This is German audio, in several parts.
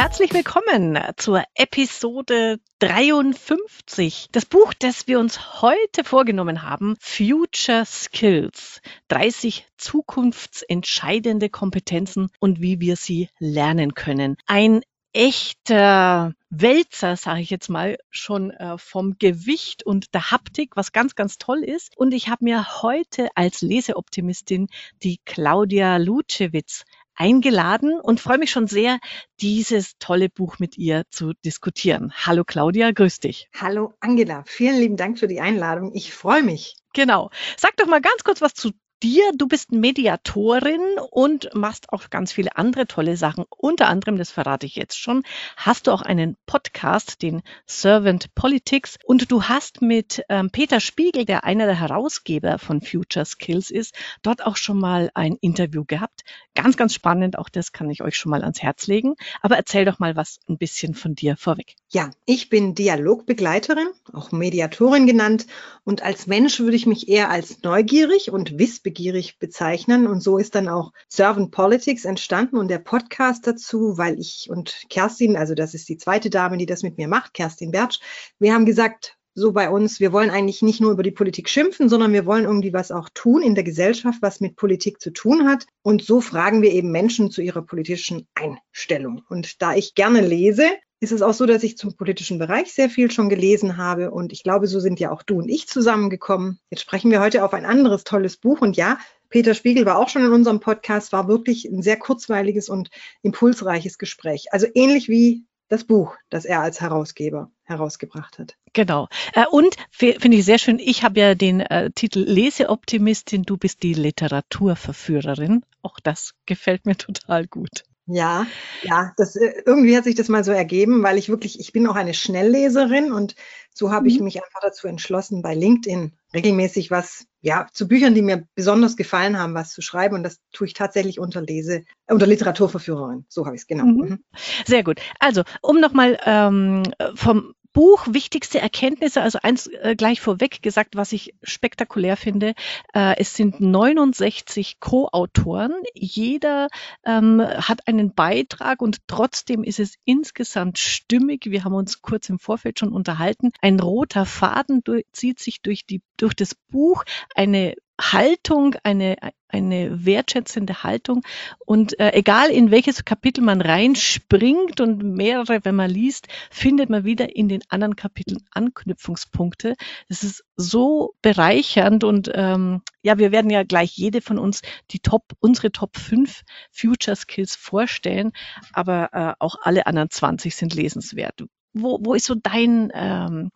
herzlich willkommen zur Episode 53. Das Buch, das wir uns heute vorgenommen haben, Future Skills. 30 zukunftsentscheidende Kompetenzen und wie wir sie lernen können. Ein echter Wälzer, sage ich jetzt mal, schon äh, vom Gewicht und der Haptik, was ganz, ganz toll ist. Und ich habe mir heute als Leseoptimistin die Claudia Lutschewitz eingeladen und freue mich schon sehr, dieses tolle Buch mit ihr zu diskutieren. Hallo Claudia, grüß dich. Hallo Angela, vielen lieben Dank für die Einladung. Ich freue mich. Genau. Sag doch mal ganz kurz was zu dir. Du bist Mediatorin und machst auch ganz viele andere tolle Sachen. Unter anderem, das verrate ich jetzt schon, hast du auch einen Podcast, den Servant Politics. Und du hast mit ähm, Peter Spiegel, der einer der Herausgeber von Future Skills ist, dort auch schon mal ein Interview gehabt. Ganz, ganz spannend. Auch das kann ich euch schon mal ans Herz legen. Aber erzähl doch mal was ein bisschen von dir vorweg. Ja, ich bin Dialogbegleiterin, auch Mediatorin genannt. Und als Mensch würde ich mich eher als neugierig und wissbegierig wissbegierig bezeichnen. Und so ist dann auch Servant Politics entstanden und der Podcast dazu, weil ich und Kerstin, also das ist die zweite Dame, die das mit mir macht, Kerstin Bertsch, wir haben gesagt, so bei uns, wir wollen eigentlich nicht nur über die Politik schimpfen, sondern wir wollen irgendwie was auch tun in der Gesellschaft, was mit Politik zu tun hat. Und so fragen wir eben Menschen zu ihrer politischen Einstellung. Und da ich gerne lese, ist es auch so, dass ich zum politischen Bereich sehr viel schon gelesen habe. Und ich glaube, so sind ja auch du und ich zusammengekommen. Jetzt sprechen wir heute auf ein anderes tolles Buch. Und ja, Peter Spiegel war auch schon in unserem Podcast, war wirklich ein sehr kurzweiliges und impulsreiches Gespräch. Also ähnlich wie das Buch, das er als Herausgeber herausgebracht hat. Genau. Äh, und finde ich sehr schön, ich habe ja den äh, Titel Leseoptimistin, du bist die Literaturverführerin. Auch das gefällt mir total gut. Ja, ja, das äh, irgendwie hat sich das mal so ergeben, weil ich wirklich, ich bin auch eine Schnellleserin und so habe mhm. ich mich einfach dazu entschlossen, bei LinkedIn regelmäßig was, ja, zu Büchern, die mir besonders gefallen haben, was zu schreiben. Und das tue ich tatsächlich unter Lese, unter Literaturverführerin. So habe ich es genau. Mhm. mhm. Sehr gut. Also, um nochmal ähm, vom Buch wichtigste Erkenntnisse, also eins äh, gleich vorweg gesagt, was ich spektakulär finde. Äh, es sind 69 Co-Autoren. Jeder ähm, hat einen Beitrag und trotzdem ist es insgesamt stimmig. Wir haben uns kurz im Vorfeld schon unterhalten. Ein roter Faden durch, zieht sich durch, die, durch das Buch. Eine Haltung, eine, eine wertschätzende Haltung. Und äh, egal in welches Kapitel man reinspringt und mehrere, wenn man liest, findet man wieder in den anderen Kapiteln Anknüpfungspunkte. Das ist so bereichernd und ähm, ja, wir werden ja gleich jede von uns die Top, unsere Top 5 Future Skills vorstellen, aber äh, auch alle anderen 20 sind lesenswert. Wo, wo ist so dein ähm,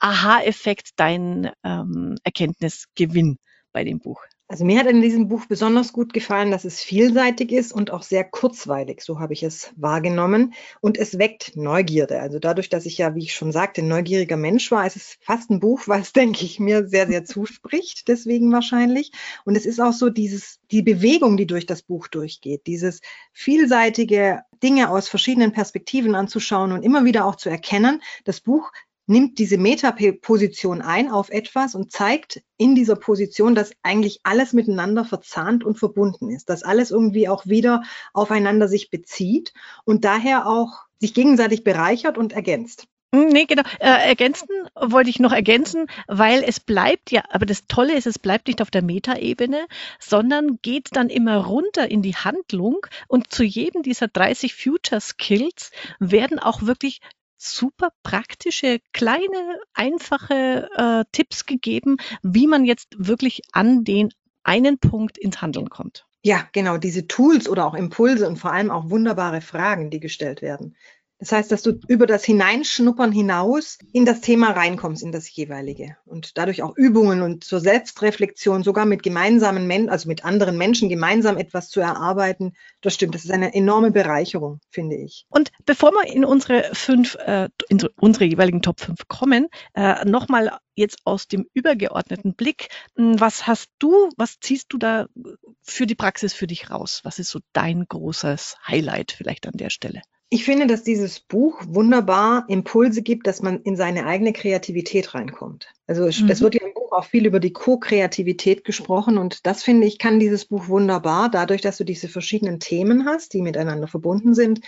Aha-Effekt, dein ähm, Erkenntnisgewinn? Bei dem Buch? Also mir hat in diesem Buch besonders gut gefallen, dass es vielseitig ist und auch sehr kurzweilig, so habe ich es wahrgenommen. Und es weckt Neugierde. Also dadurch, dass ich ja, wie ich schon sagte, ein neugieriger Mensch war, ist es fast ein Buch, was, denke ich, mir sehr, sehr zuspricht, deswegen wahrscheinlich. Und es ist auch so dieses, die Bewegung, die durch das Buch durchgeht, dieses vielseitige Dinge aus verschiedenen Perspektiven anzuschauen und immer wieder auch zu erkennen, das Buch nimmt diese Metaposition ein auf etwas und zeigt in dieser Position, dass eigentlich alles miteinander verzahnt und verbunden ist, dass alles irgendwie auch wieder aufeinander sich bezieht und daher auch sich gegenseitig bereichert und ergänzt. Hm, nee, genau. Äh, ergänzen wollte ich noch ergänzen, weil es bleibt ja, aber das Tolle ist, es bleibt nicht auf der Metaebene, sondern geht dann immer runter in die Handlung und zu jedem dieser 30 Future Skills werden auch wirklich super praktische, kleine, einfache äh, Tipps gegeben, wie man jetzt wirklich an den einen Punkt ins Handeln kommt. Ja, genau, diese Tools oder auch Impulse und vor allem auch wunderbare Fragen, die gestellt werden. Das heißt, dass du über das Hineinschnuppern hinaus in das Thema reinkommst, in das jeweilige. Und dadurch auch Übungen und zur Selbstreflexion, sogar mit gemeinsamen Menschen, also mit anderen Menschen gemeinsam etwas zu erarbeiten. Das stimmt. Das ist eine enorme Bereicherung, finde ich. Und bevor wir in unsere fünf, äh, in unsere jeweiligen Top 5 kommen, äh, nochmal jetzt aus dem übergeordneten Blick. Hm, was hast du, was ziehst du da für die Praxis für dich raus? Was ist so dein großes Highlight vielleicht an der Stelle? Ich finde, dass dieses Buch wunderbar Impulse gibt, dass man in seine eigene Kreativität reinkommt. Also es, mhm. es wird ja im Buch auch viel über die Co-Kreativität gesprochen und das finde ich, kann dieses Buch wunderbar, dadurch, dass du diese verschiedenen Themen hast, die miteinander verbunden sind,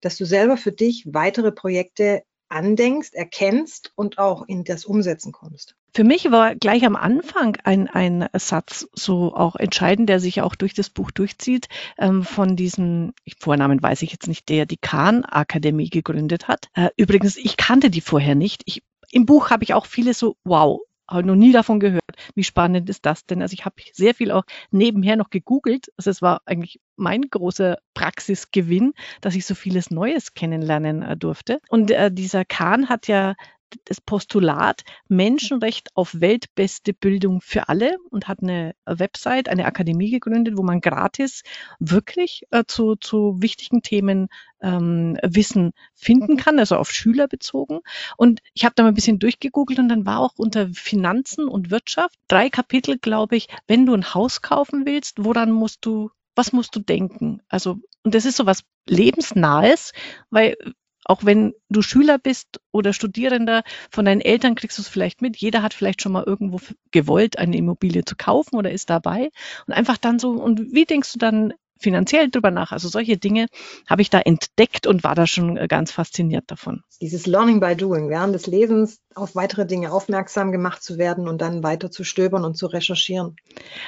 dass du selber für dich weitere Projekte andenkst, erkennst und auch in das Umsetzen kommst? Für mich war gleich am Anfang ein, ein Satz so auch entscheidend, der sich auch durch das Buch durchzieht, ähm, von diesem, Vornamen weiß ich jetzt nicht, der die Kahn-Akademie gegründet hat. Äh, übrigens, ich kannte die vorher nicht. Ich, Im Buch habe ich auch viele so, wow, habe noch nie davon gehört. Wie spannend ist das denn? Also ich habe sehr viel auch nebenher noch gegoogelt. Also es war eigentlich mein großer Praxisgewinn, dass ich so vieles Neues kennenlernen äh, durfte. Und äh, dieser Kahn hat ja das Postulat Menschenrecht auf weltbeste Bildung für alle und hat eine Website, eine Akademie gegründet, wo man gratis wirklich äh, zu, zu wichtigen Themen ähm, Wissen finden mhm. kann, also auf Schüler bezogen. Und ich habe da mal ein bisschen durchgegoogelt und dann war auch unter Finanzen und Wirtschaft drei Kapitel, glaube ich, wenn du ein Haus kaufen willst, woran musst du was musst du denken? Also, und das ist so was lebensnahes, weil auch wenn du Schüler bist oder Studierender, von deinen Eltern kriegst du es vielleicht mit. Jeder hat vielleicht schon mal irgendwo gewollt, eine Immobilie zu kaufen oder ist dabei. Und einfach dann so, und wie denkst du dann finanziell drüber nach? Also solche Dinge habe ich da entdeckt und war da schon äh, ganz fasziniert davon. Dieses Learning by Doing, während des Lesens auf weitere Dinge aufmerksam gemacht zu werden und dann weiter zu stöbern und zu recherchieren.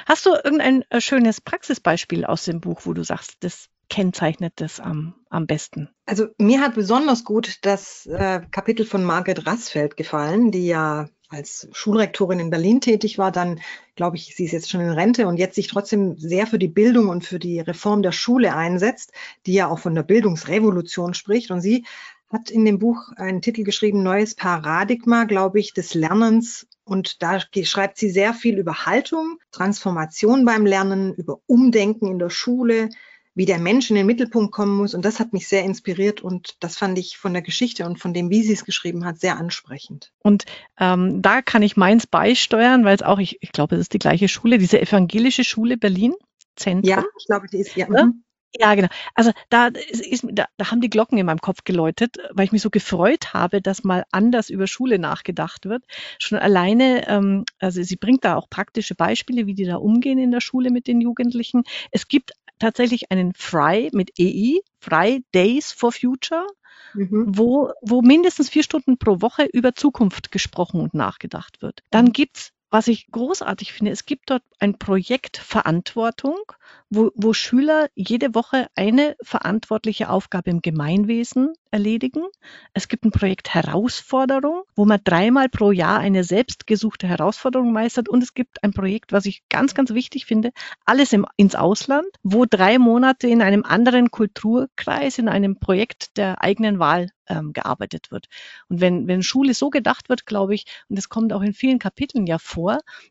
Hast du irgendein äh, schönes Praxisbeispiel aus dem Buch, wo du sagst, das kennzeichnet das am, am besten? Also mir hat besonders gut das äh, Kapitel von Margret Rassfeld gefallen, die ja als Schulrektorin in Berlin tätig war, dann glaube ich, sie ist jetzt schon in Rente und jetzt sich trotzdem sehr für die Bildung und für die Reform der Schule einsetzt, die ja auch von der Bildungsrevolution spricht. Und sie hat in dem Buch einen Titel geschrieben, Neues Paradigma, glaube ich, des Lernens. Und da schreibt sie sehr viel über Haltung, Transformation beim Lernen, über Umdenken in der Schule, wie der Mensch in den Mittelpunkt kommen muss. Und das hat mich sehr inspiriert und das fand ich von der Geschichte und von dem, wie sie es geschrieben hat, sehr ansprechend. Und ähm, da kann ich meins beisteuern, weil es auch, ich, ich glaube, es ist die gleiche Schule, diese evangelische Schule Berlin. Zentrum. Ja, ich glaube, die ist ja. ja? Mhm. Ja, genau. Also da, ist, da, da haben die Glocken in meinem Kopf geläutet, weil ich mich so gefreut habe, dass mal anders über Schule nachgedacht wird. Schon alleine, ähm, also sie bringt da auch praktische Beispiele, wie die da umgehen in der Schule mit den Jugendlichen. Es gibt tatsächlich einen Fry mit EI, Fry Days for Future, mhm. wo, wo mindestens vier Stunden pro Woche über Zukunft gesprochen und nachgedacht wird. Dann gibt's was ich großartig finde, es gibt dort ein Projekt Verantwortung, wo, wo Schüler jede Woche eine verantwortliche Aufgabe im Gemeinwesen erledigen. Es gibt ein Projekt Herausforderung, wo man dreimal pro Jahr eine selbstgesuchte Herausforderung meistert. Und es gibt ein Projekt, was ich ganz, ganz wichtig finde, alles im, ins Ausland, wo drei Monate in einem anderen Kulturkreis, in einem Projekt der eigenen Wahl ähm, gearbeitet wird. Und wenn, wenn Schule so gedacht wird, glaube ich, und das kommt auch in vielen Kapiteln ja vor,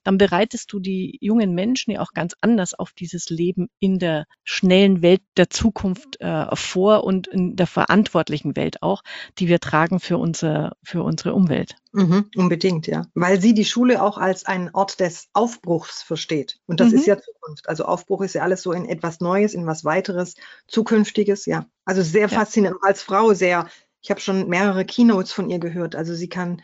dann bereitest du die jungen Menschen ja auch ganz anders auf dieses Leben in der schnellen Welt der Zukunft äh, vor und in der verantwortlichen Welt auch, die wir tragen für, unser, für unsere Umwelt. Mhm, unbedingt, ja. Weil sie die Schule auch als einen Ort des Aufbruchs versteht. Und das mhm. ist ja Zukunft. Also Aufbruch ist ja alles so in etwas Neues, in was weiteres, Zukünftiges, ja. Also sehr ja. faszinierend. Als Frau sehr ich habe schon mehrere Keynotes von ihr gehört. Also sie kann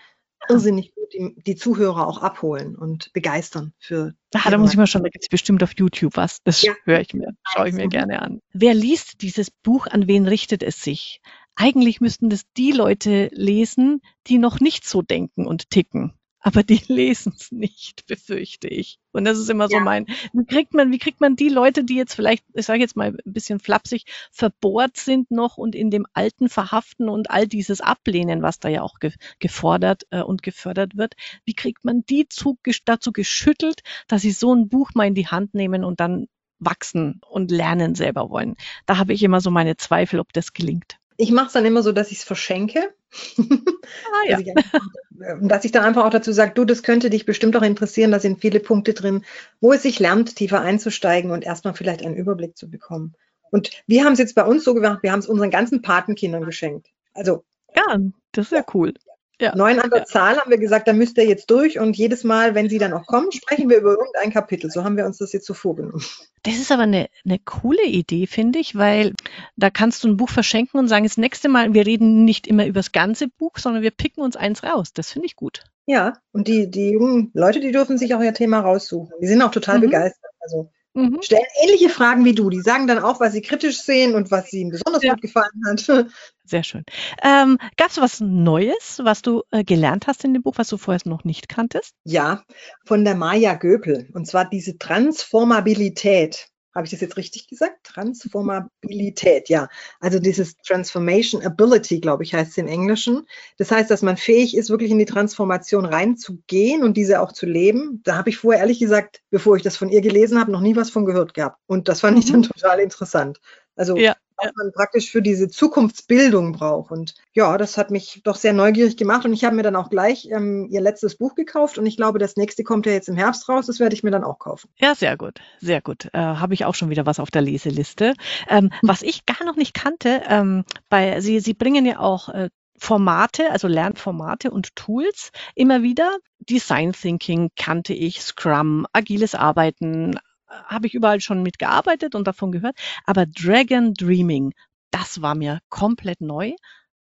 irrsinnig gut die, die Zuhörer auch abholen und begeistern für. Ah, da muss ich mal schauen, da gibt es bestimmt auf YouTube was. Das ja. höre ich mir, schaue ich mir gerne an. Wer liest dieses Buch, an wen richtet es sich? Eigentlich müssten das die Leute lesen, die noch nicht so denken und ticken aber die lesen es nicht, befürchte ich. Und das ist immer so ja. mein, wie kriegt man, wie kriegt man die Leute, die jetzt vielleicht, ich sage jetzt mal ein bisschen flapsig, verbohrt sind noch und in dem Alten verhaften und all dieses ablehnen, was da ja auch ge gefordert äh, und gefördert wird, wie kriegt man die zu, dazu geschüttelt, dass sie so ein Buch mal in die Hand nehmen und dann wachsen und lernen selber wollen? Da habe ich immer so meine Zweifel, ob das gelingt. Ich mache es dann immer so, dass ich es verschenke. Ah, ja. dass, ich, dass ich dann einfach auch dazu sage, du, das könnte dich bestimmt auch interessieren, da sind viele Punkte drin, wo es sich lernt, tiefer einzusteigen und erstmal vielleicht einen Überblick zu bekommen. Und wir haben es jetzt bei uns so gemacht, wir haben es unseren ganzen Patenkindern geschenkt. Also ja, das ist ja cool. Ja. Neun an der ja. Zahl haben wir gesagt, da müsst ihr jetzt durch und jedes Mal, wenn sie dann auch kommen, sprechen wir über irgendein Kapitel. So haben wir uns das jetzt so vorgenommen. Das ist aber eine, eine coole Idee, finde ich, weil da kannst du ein Buch verschenken und sagen, das nächste Mal, wir reden nicht immer über das ganze Buch, sondern wir picken uns eins raus. Das finde ich gut. Ja, und die, die jungen Leute, die dürfen sich auch ihr Thema raussuchen. Die sind auch total mhm. begeistert. Also mhm. stellen ähnliche Fragen wie du. Die sagen dann auch, was sie kritisch sehen und was ihnen besonders ja. gut gefallen hat. Sehr schön. Ähm, Gab es was Neues, was du äh, gelernt hast in dem Buch, was du vorher noch nicht kanntest? Ja, von der Maya Göpel. Und zwar diese Transformabilität. Habe ich das jetzt richtig gesagt? Transformabilität, ja. Also dieses Transformation Ability, glaube ich, heißt es im Englischen. Das heißt, dass man fähig ist, wirklich in die Transformation reinzugehen und diese auch zu leben. Da habe ich vorher ehrlich gesagt, bevor ich das von ihr gelesen habe, noch nie was von gehört gehabt. Und das fand ich dann mhm. total interessant. Also ja was man praktisch für diese Zukunftsbildung braucht. Und ja, das hat mich doch sehr neugierig gemacht. Und ich habe mir dann auch gleich ähm, ihr letztes Buch gekauft. Und ich glaube, das nächste kommt ja jetzt im Herbst raus. Das werde ich mir dann auch kaufen. Ja, sehr gut. Sehr gut. Äh, habe ich auch schon wieder was auf der Leseliste. Ähm, was ich gar noch nicht kannte, ähm, bei, Sie, Sie bringen ja auch äh, Formate, also Lernformate und Tools immer wieder. Design Thinking kannte ich, Scrum, agiles Arbeiten, habe ich überall schon mitgearbeitet und davon gehört. Aber Dragon Dreaming, das war mir komplett neu.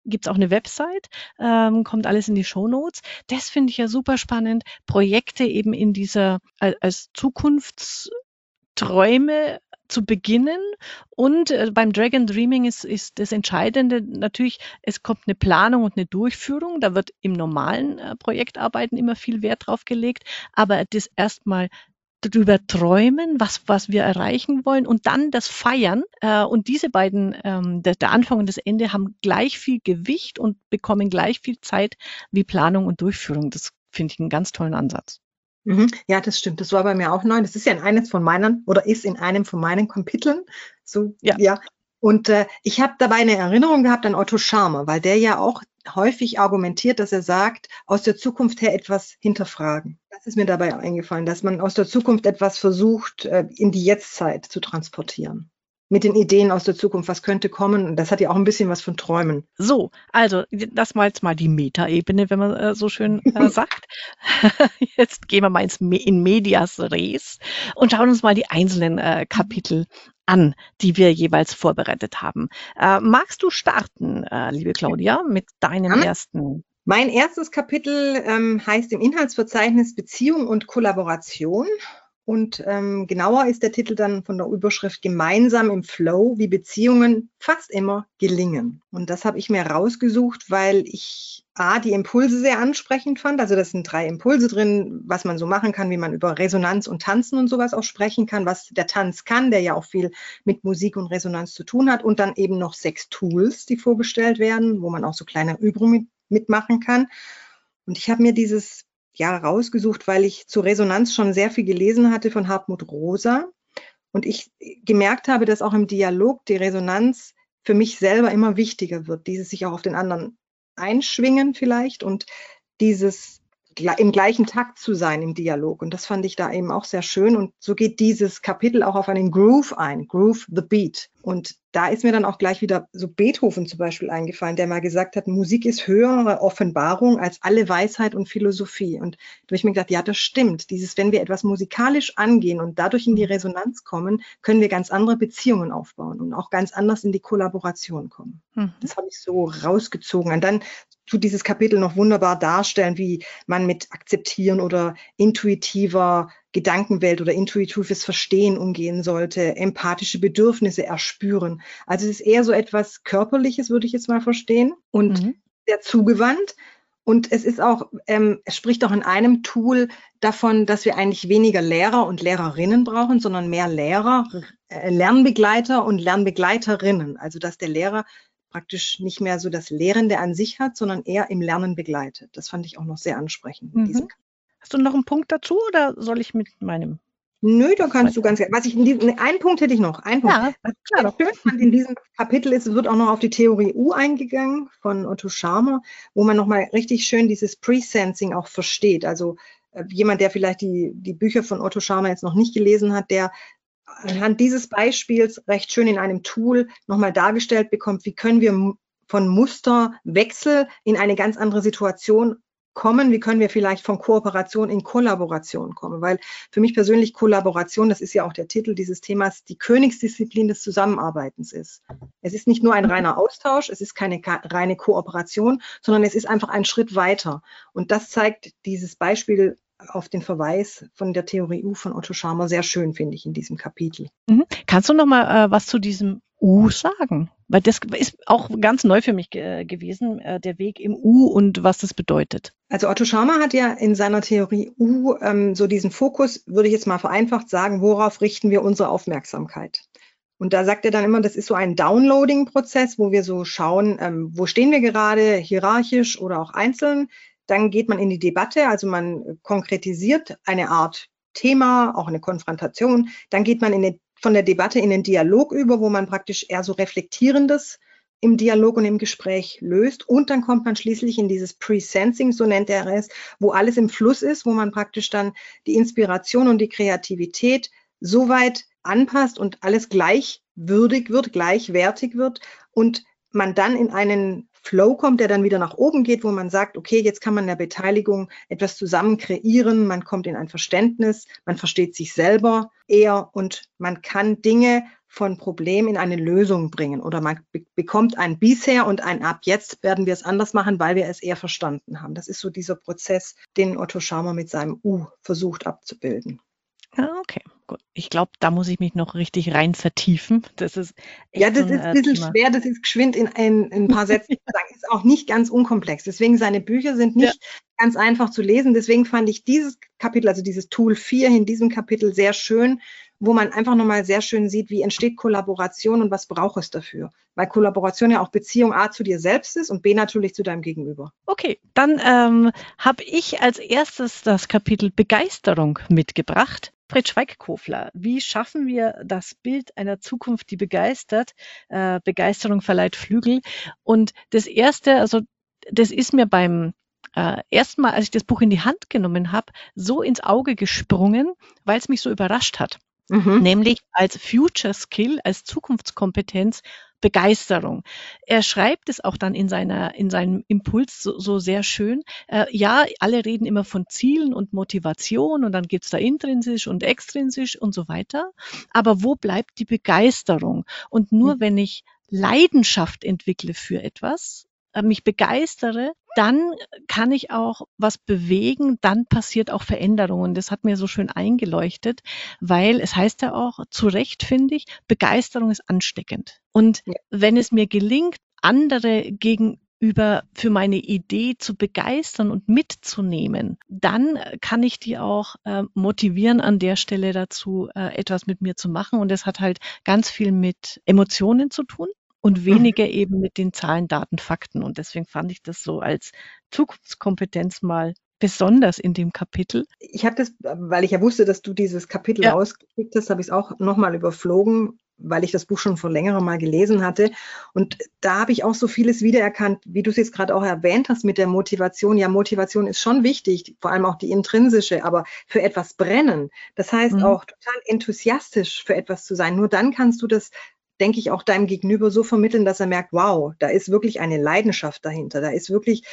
Gibt es auch eine Website, ähm, kommt alles in die Show Notes. Das finde ich ja super spannend. Projekte eben in dieser als Zukunftsträume zu beginnen. Und äh, beim Dragon Dreaming ist, ist das Entscheidende natürlich, es kommt eine Planung und eine Durchführung. Da wird im normalen äh, Projektarbeiten immer viel Wert drauf gelegt. Aber das erstmal drüber träumen, was, was wir erreichen wollen und dann das Feiern. Äh, und diese beiden, ähm, der, der Anfang und das Ende, haben gleich viel Gewicht und bekommen gleich viel Zeit wie Planung und Durchführung. Das finde ich einen ganz tollen Ansatz. Mhm. Ja, das stimmt. Das war bei mir auch neu. Das ist ja in eines von meinen oder ist in einem von meinen Kapiteln. So, ja. ja. Und äh, ich habe dabei eine Erinnerung gehabt an Otto Scharmer, weil der ja auch häufig argumentiert, dass er sagt, aus der Zukunft her etwas hinterfragen. Das ist mir dabei eingefallen, dass man aus der Zukunft etwas versucht, äh, in die Jetztzeit zu transportieren mit den Ideen aus der Zukunft, was könnte kommen. Und das hat ja auch ein bisschen was von Träumen. So, also das war jetzt mal die Metaebene, wenn man äh, so schön äh, sagt. jetzt gehen wir mal ins Me in Medias Res und schauen uns mal die einzelnen äh, Kapitel an, die wir jeweils vorbereitet haben. Äh, magst du starten, äh, liebe Claudia, mit deinem ja. ersten? Mein erstes Kapitel ähm, heißt im Inhaltsverzeichnis Beziehung und Kollaboration. Und ähm, genauer ist der Titel dann von der Überschrift Gemeinsam im Flow, wie Beziehungen fast immer gelingen. Und das habe ich mir rausgesucht, weil ich A, die Impulse sehr ansprechend fand. Also das sind drei Impulse drin, was man so machen kann, wie man über Resonanz und Tanzen und sowas auch sprechen kann, was der Tanz kann, der ja auch viel mit Musik und Resonanz zu tun hat. Und dann eben noch sechs Tools, die vorgestellt werden, wo man auch so kleine Übungen mitmachen kann. Und ich habe mir dieses ja rausgesucht, weil ich zur Resonanz schon sehr viel gelesen hatte von Hartmut Rosa. Und ich gemerkt habe, dass auch im Dialog die Resonanz für mich selber immer wichtiger wird, dieses sich auch auf den anderen einschwingen vielleicht und dieses im gleichen Takt zu sein im Dialog. Und das fand ich da eben auch sehr schön. Und so geht dieses Kapitel auch auf einen Groove ein, Groove the Beat. Und da ist mir dann auch gleich wieder so Beethoven zum Beispiel eingefallen, der mal gesagt hat, Musik ist höhere Offenbarung als alle Weisheit und Philosophie. Und da habe ich mir gedacht, ja, das stimmt. Dieses, wenn wir etwas musikalisch angehen und dadurch in die Resonanz kommen, können wir ganz andere Beziehungen aufbauen und auch ganz anders in die Kollaboration kommen. Mhm. Das habe ich so rausgezogen. Und dann tut dieses Kapitel noch wunderbar darstellen, wie man mit akzeptieren oder intuitiver Gedankenwelt oder intuitives Verstehen umgehen sollte, empathische Bedürfnisse erspüren. Also es ist eher so etwas Körperliches, würde ich jetzt mal verstehen, und mhm. sehr zugewandt. Und es ist auch, ähm, es spricht auch in einem Tool davon, dass wir eigentlich weniger Lehrer und Lehrerinnen brauchen, sondern mehr Lehrer, äh, Lernbegleiter und Lernbegleiterinnen. Also dass der Lehrer praktisch nicht mehr so das Lehrende an sich hat, sondern eher im Lernen begleitet. Das fand ich auch noch sehr ansprechend. Mhm. Hast du noch einen Punkt dazu oder soll ich mit meinem? Nö, da kannst du ganz gerne. Was ich in diesem, einen Punkt hätte ich noch. Einen Punkt. Ja, was klar. schön fand in diesem Kapitel ist, es wird auch noch auf die Theorie U eingegangen von Otto Scharmer, wo man nochmal richtig schön dieses Pre-Sensing auch versteht. Also äh, jemand, der vielleicht die, die Bücher von Otto Scharmer jetzt noch nicht gelesen hat, der anhand dieses Beispiels recht schön in einem Tool nochmal dargestellt bekommt, wie können wir von Musterwechsel in eine ganz andere Situation kommen, wie können wir vielleicht von Kooperation in Kollaboration kommen, weil für mich persönlich Kollaboration, das ist ja auch der Titel dieses Themas, die Königsdisziplin des Zusammenarbeitens ist. Es ist nicht nur ein reiner Austausch, es ist keine reine Kooperation, sondern es ist einfach ein Schritt weiter. Und das zeigt dieses Beispiel auf den Verweis von der Theorie U von Otto Scharmer sehr schön, finde ich, in diesem Kapitel. Mhm. Kannst du noch mal äh, was zu diesem U sagen? Weil das ist auch ganz neu für mich ge gewesen, äh, der Weg im U und was das bedeutet. Also Otto Scharmer hat ja in seiner Theorie U ähm, so diesen Fokus, würde ich jetzt mal vereinfacht sagen, worauf richten wir unsere Aufmerksamkeit? Und da sagt er dann immer, das ist so ein Downloading-Prozess, wo wir so schauen, ähm, wo stehen wir gerade, hierarchisch oder auch einzeln. Dann geht man in die Debatte, also man konkretisiert eine Art Thema, auch eine Konfrontation. Dann geht man eine, von der Debatte in den Dialog über, wo man praktisch eher so reflektierendes im Dialog und im Gespräch löst. Und dann kommt man schließlich in dieses Pre-Sensing, so nennt er es, wo alles im Fluss ist, wo man praktisch dann die Inspiration und die Kreativität so weit anpasst und alles gleichwürdig wird, gleichwertig wird und man dann in einen Flow kommt, der dann wieder nach oben geht, wo man sagt, okay, jetzt kann man in der Beteiligung etwas zusammen kreieren, man kommt in ein Verständnis, man versteht sich selber eher und man kann Dinge von Problem in eine Lösung bringen oder man be bekommt ein bisher und ein ab jetzt werden wir es anders machen, weil wir es eher verstanden haben. Das ist so dieser Prozess, den Otto Schaumer mit seinem U versucht abzubilden. Ah, okay. Ich glaube, da muss ich mich noch richtig rein vertiefen. Das ist ja, das so ein, ist ein bisschen Thema. schwer, das ist geschwind in ein, in ein paar Sätzen zu sagen. Ist auch nicht ganz unkomplex. Deswegen seine Bücher sind nicht ja. ganz einfach zu lesen. Deswegen fand ich dieses Kapitel, also dieses Tool 4 in diesem Kapitel sehr schön, wo man einfach nochmal sehr schön sieht, wie entsteht Kollaboration und was braucht es dafür. Weil Kollaboration ja auch Beziehung A zu dir selbst ist und B natürlich zu deinem Gegenüber. Okay, dann ähm, habe ich als erstes das Kapitel Begeisterung mitgebracht. Fred Schweigkofler, wie schaffen wir das Bild einer Zukunft, die begeistert? Äh, Begeisterung verleiht Flügel. Und das Erste, also das ist mir beim äh, ersten Mal, als ich das Buch in die Hand genommen habe, so ins Auge gesprungen, weil es mich so überrascht hat. Mhm. Nämlich als Future Skill, als Zukunftskompetenz Begeisterung. Er schreibt es auch dann in seiner, in seinem Impuls so, so sehr schön. Äh, ja, alle reden immer von Zielen und Motivation und dann gibt's da intrinsisch und extrinsisch und so weiter. Aber wo bleibt die Begeisterung? Und nur mhm. wenn ich Leidenschaft entwickle für etwas, äh, mich begeistere, dann kann ich auch was bewegen, dann passiert auch Veränderungen. Das hat mir so schön eingeleuchtet, weil es heißt ja auch, zu Recht finde ich, Begeisterung ist ansteckend. Und ja. wenn es mir gelingt, andere gegenüber für meine Idee zu begeistern und mitzunehmen, dann kann ich die auch äh, motivieren, an der Stelle dazu äh, etwas mit mir zu machen. Und das hat halt ganz viel mit Emotionen zu tun und mhm. weniger eben mit den Zahlen, Daten, Fakten. Und deswegen fand ich das so als Zukunftskompetenz mal besonders in dem Kapitel. Ich habe das, weil ich ja wusste, dass du dieses Kapitel ja. rausgekriegt hast, habe ich es auch nochmal überflogen, weil ich das Buch schon vor längerem mal gelesen hatte. Und da habe ich auch so vieles wiedererkannt, wie du es jetzt gerade auch erwähnt hast mit der Motivation. Ja, Motivation ist schon wichtig, vor allem auch die intrinsische, aber für etwas brennen. Das heißt mhm. auch total enthusiastisch für etwas zu sein. Nur dann kannst du das denke ich, auch deinem Gegenüber so vermitteln, dass er merkt, wow, da ist wirklich eine Leidenschaft dahinter. Da ist wirklich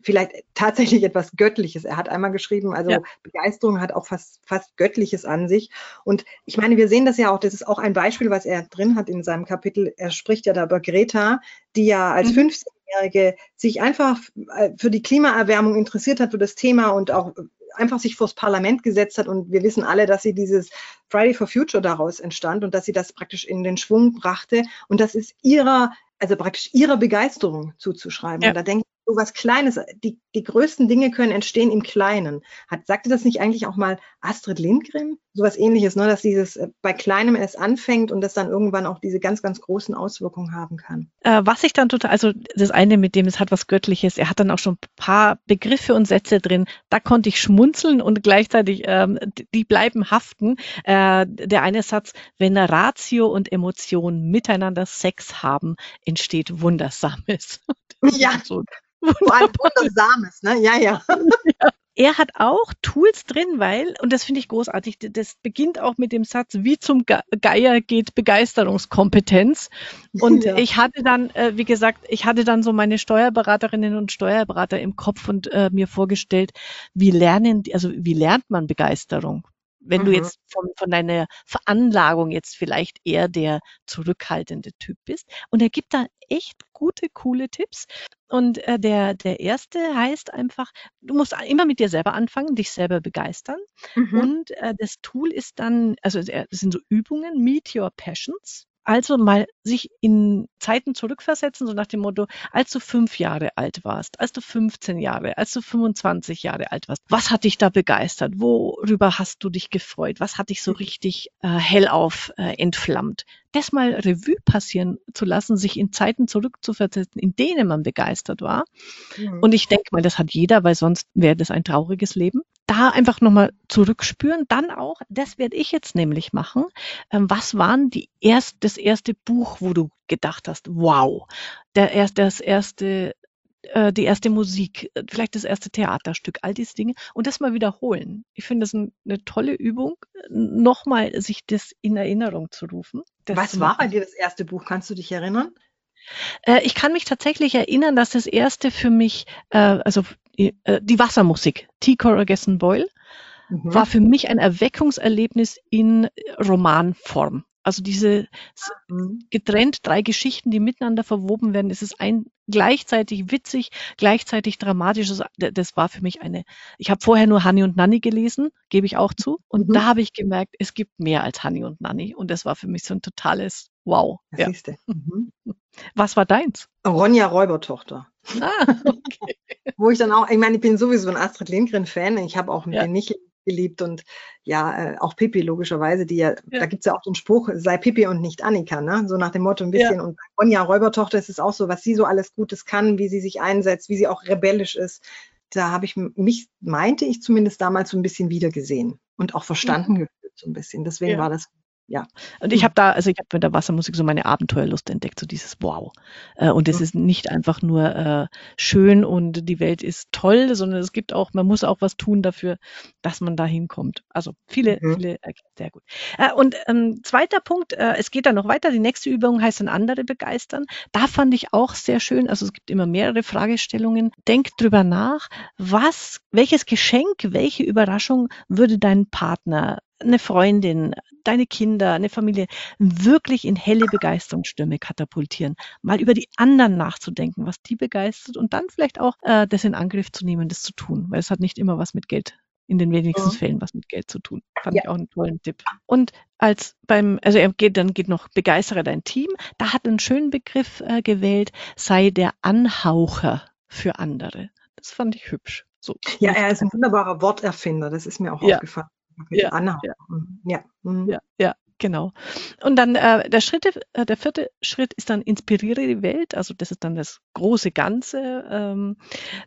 vielleicht tatsächlich etwas Göttliches. Er hat einmal geschrieben, also ja. Begeisterung hat auch fast, fast Göttliches an sich. Und ich meine, wir sehen das ja auch, das ist auch ein Beispiel, was er drin hat in seinem Kapitel. Er spricht ja da über Greta, die ja als mhm. 15-Jährige sich einfach äh, für die Klimaerwärmung interessiert hat, für das Thema und auch einfach sich vors Parlament gesetzt hat. Und wir wissen alle, dass sie dieses Friday for Future daraus entstand und dass sie das praktisch in den Schwung brachte. Und das ist ihrer, also praktisch ihrer Begeisterung zuzuschreiben. Ja. Und da denke ich, so was Kleines, die, die größten Dinge können entstehen im Kleinen. Hat, sagte das nicht eigentlich auch mal Astrid Lindgren? Sowas ähnliches, ne? dass dieses äh, bei Kleinem es anfängt und das dann irgendwann auch diese ganz, ganz großen Auswirkungen haben kann. Äh, was ich dann total, also das eine mit dem, es hat was Göttliches, er hat dann auch schon ein paar Begriffe und Sätze drin, da konnte ich schmunzeln und gleichzeitig, ähm, die bleiben haften. Äh, der eine Satz, wenn Ratio und Emotion miteinander Sex haben, entsteht Wundersames. Ja. So vor allem Wundersames, ne? Ja, ja. ja. Er hat auch Tools drin, weil, und das finde ich großartig, das beginnt auch mit dem Satz, wie zum Geier geht Begeisterungskompetenz. Und ja. ich hatte dann, äh, wie gesagt, ich hatte dann so meine Steuerberaterinnen und Steuerberater im Kopf und äh, mir vorgestellt, wie lernen, also wie lernt man Begeisterung? Wenn mhm. du jetzt von, von deiner Veranlagung jetzt vielleicht eher der zurückhaltende Typ bist. Und er gibt da echt gute, coole Tipps. Und äh, der, der erste heißt einfach, du musst immer mit dir selber anfangen, dich selber begeistern. Mhm. Und äh, das Tool ist dann, also das sind so Übungen, Meet Your Passions. Also mal sich in Zeiten zurückversetzen, so nach dem Motto, als du fünf Jahre alt warst, als du 15 Jahre, als du 25 Jahre alt warst, was hat dich da begeistert? Worüber hast du dich gefreut? Was hat dich so richtig äh, hellauf äh, entflammt? Das mal Revue passieren zu lassen, sich in Zeiten zurückzuversetzen, in denen man begeistert war. Mhm. Und ich denke mal, das hat jeder, weil sonst wäre das ein trauriges Leben da einfach nochmal zurückspüren. Dann auch, das werde ich jetzt nämlich machen. Ähm, was waren die erst, das erste Buch, wo du gedacht hast, wow, der erst, das erste, äh, die erste Musik, äh, vielleicht das erste Theaterstück, all diese Dinge und das mal wiederholen. Ich finde das ein, eine tolle Übung, nochmal sich das in Erinnerung zu rufen. Was war bei dir das erste Buch? Kannst du dich erinnern? Äh, ich kann mich tatsächlich erinnern, dass das erste für mich, äh, also äh, die Wassermusik, T. Cora Gesson Boyle, mhm. war für mich ein Erweckungserlebnis in Romanform. Also diese mhm. getrennt drei Geschichten, die miteinander verwoben werden. Es ist ein gleichzeitig witzig, gleichzeitig dramatisch. Das war für mich eine. Ich habe vorher nur Hanni und Nanni gelesen, gebe ich auch zu. Und mhm. da habe ich gemerkt, es gibt mehr als Hanni und Nanni. Und das war für mich so ein totales Wow. Ja. Mhm. Was war deins? Ronja Räubertochter. Ah, okay. Wo ich dann auch, ich meine, ich bin sowieso ein Astrid Lindgren-Fan. Ich habe auch ja. nicht geliebt und ja, äh, auch Pippi logischerweise, die ja, ja. da gibt es ja auch den Spruch, sei Pippi und nicht Annika, ne? So nach dem Motto ein bisschen. Ja. Und bei Ronja Räubertochter ist es auch so, was sie so alles Gutes kann, wie sie sich einsetzt, wie sie auch rebellisch ist. Da habe ich mich, meinte ich zumindest damals so ein bisschen wiedergesehen und auch verstanden mhm. gefühlt so ein bisschen. Deswegen ja. war das ja. Und ich habe da, also ich habe mit der Wassermusik so meine Abenteuerlust entdeckt, so dieses Wow. Äh, und es ist nicht einfach nur äh, schön und die Welt ist toll, sondern es gibt auch, man muss auch was tun dafür, dass man da hinkommt. Also viele, mhm. viele, äh, sehr gut. Äh, und ähm, zweiter Punkt, äh, es geht dann noch weiter. Die nächste Übung heißt dann andere begeistern. Da fand ich auch sehr schön, also es gibt immer mehrere Fragestellungen. Denk drüber nach, was, welches Geschenk, welche Überraschung würde dein Partner eine Freundin, deine Kinder, eine Familie wirklich in helle Begeisterungsstürme katapultieren, mal über die anderen nachzudenken, was die begeistert und dann vielleicht auch äh, das in Angriff zu nehmen, das zu tun, weil es hat nicht immer was mit Geld in den wenigsten ja. Fällen was mit Geld zu tun. Fand ja. ich auch einen tollen Tipp. Und als beim, also er geht, dann geht noch begeistere dein Team. Da hat einen schönen Begriff äh, gewählt, sei der Anhaucher für andere. Das fand ich hübsch. So. Ja, er ist ein wunderbarer Worterfinder. Das ist mir auch ja. aufgefallen. Ja, ja. Mhm. ja. Mhm. ja, ja, genau. Und dann äh, der Schritt, äh, der vierte Schritt ist dann inspiriere die Welt. Also das ist dann das große Ganze. Ähm,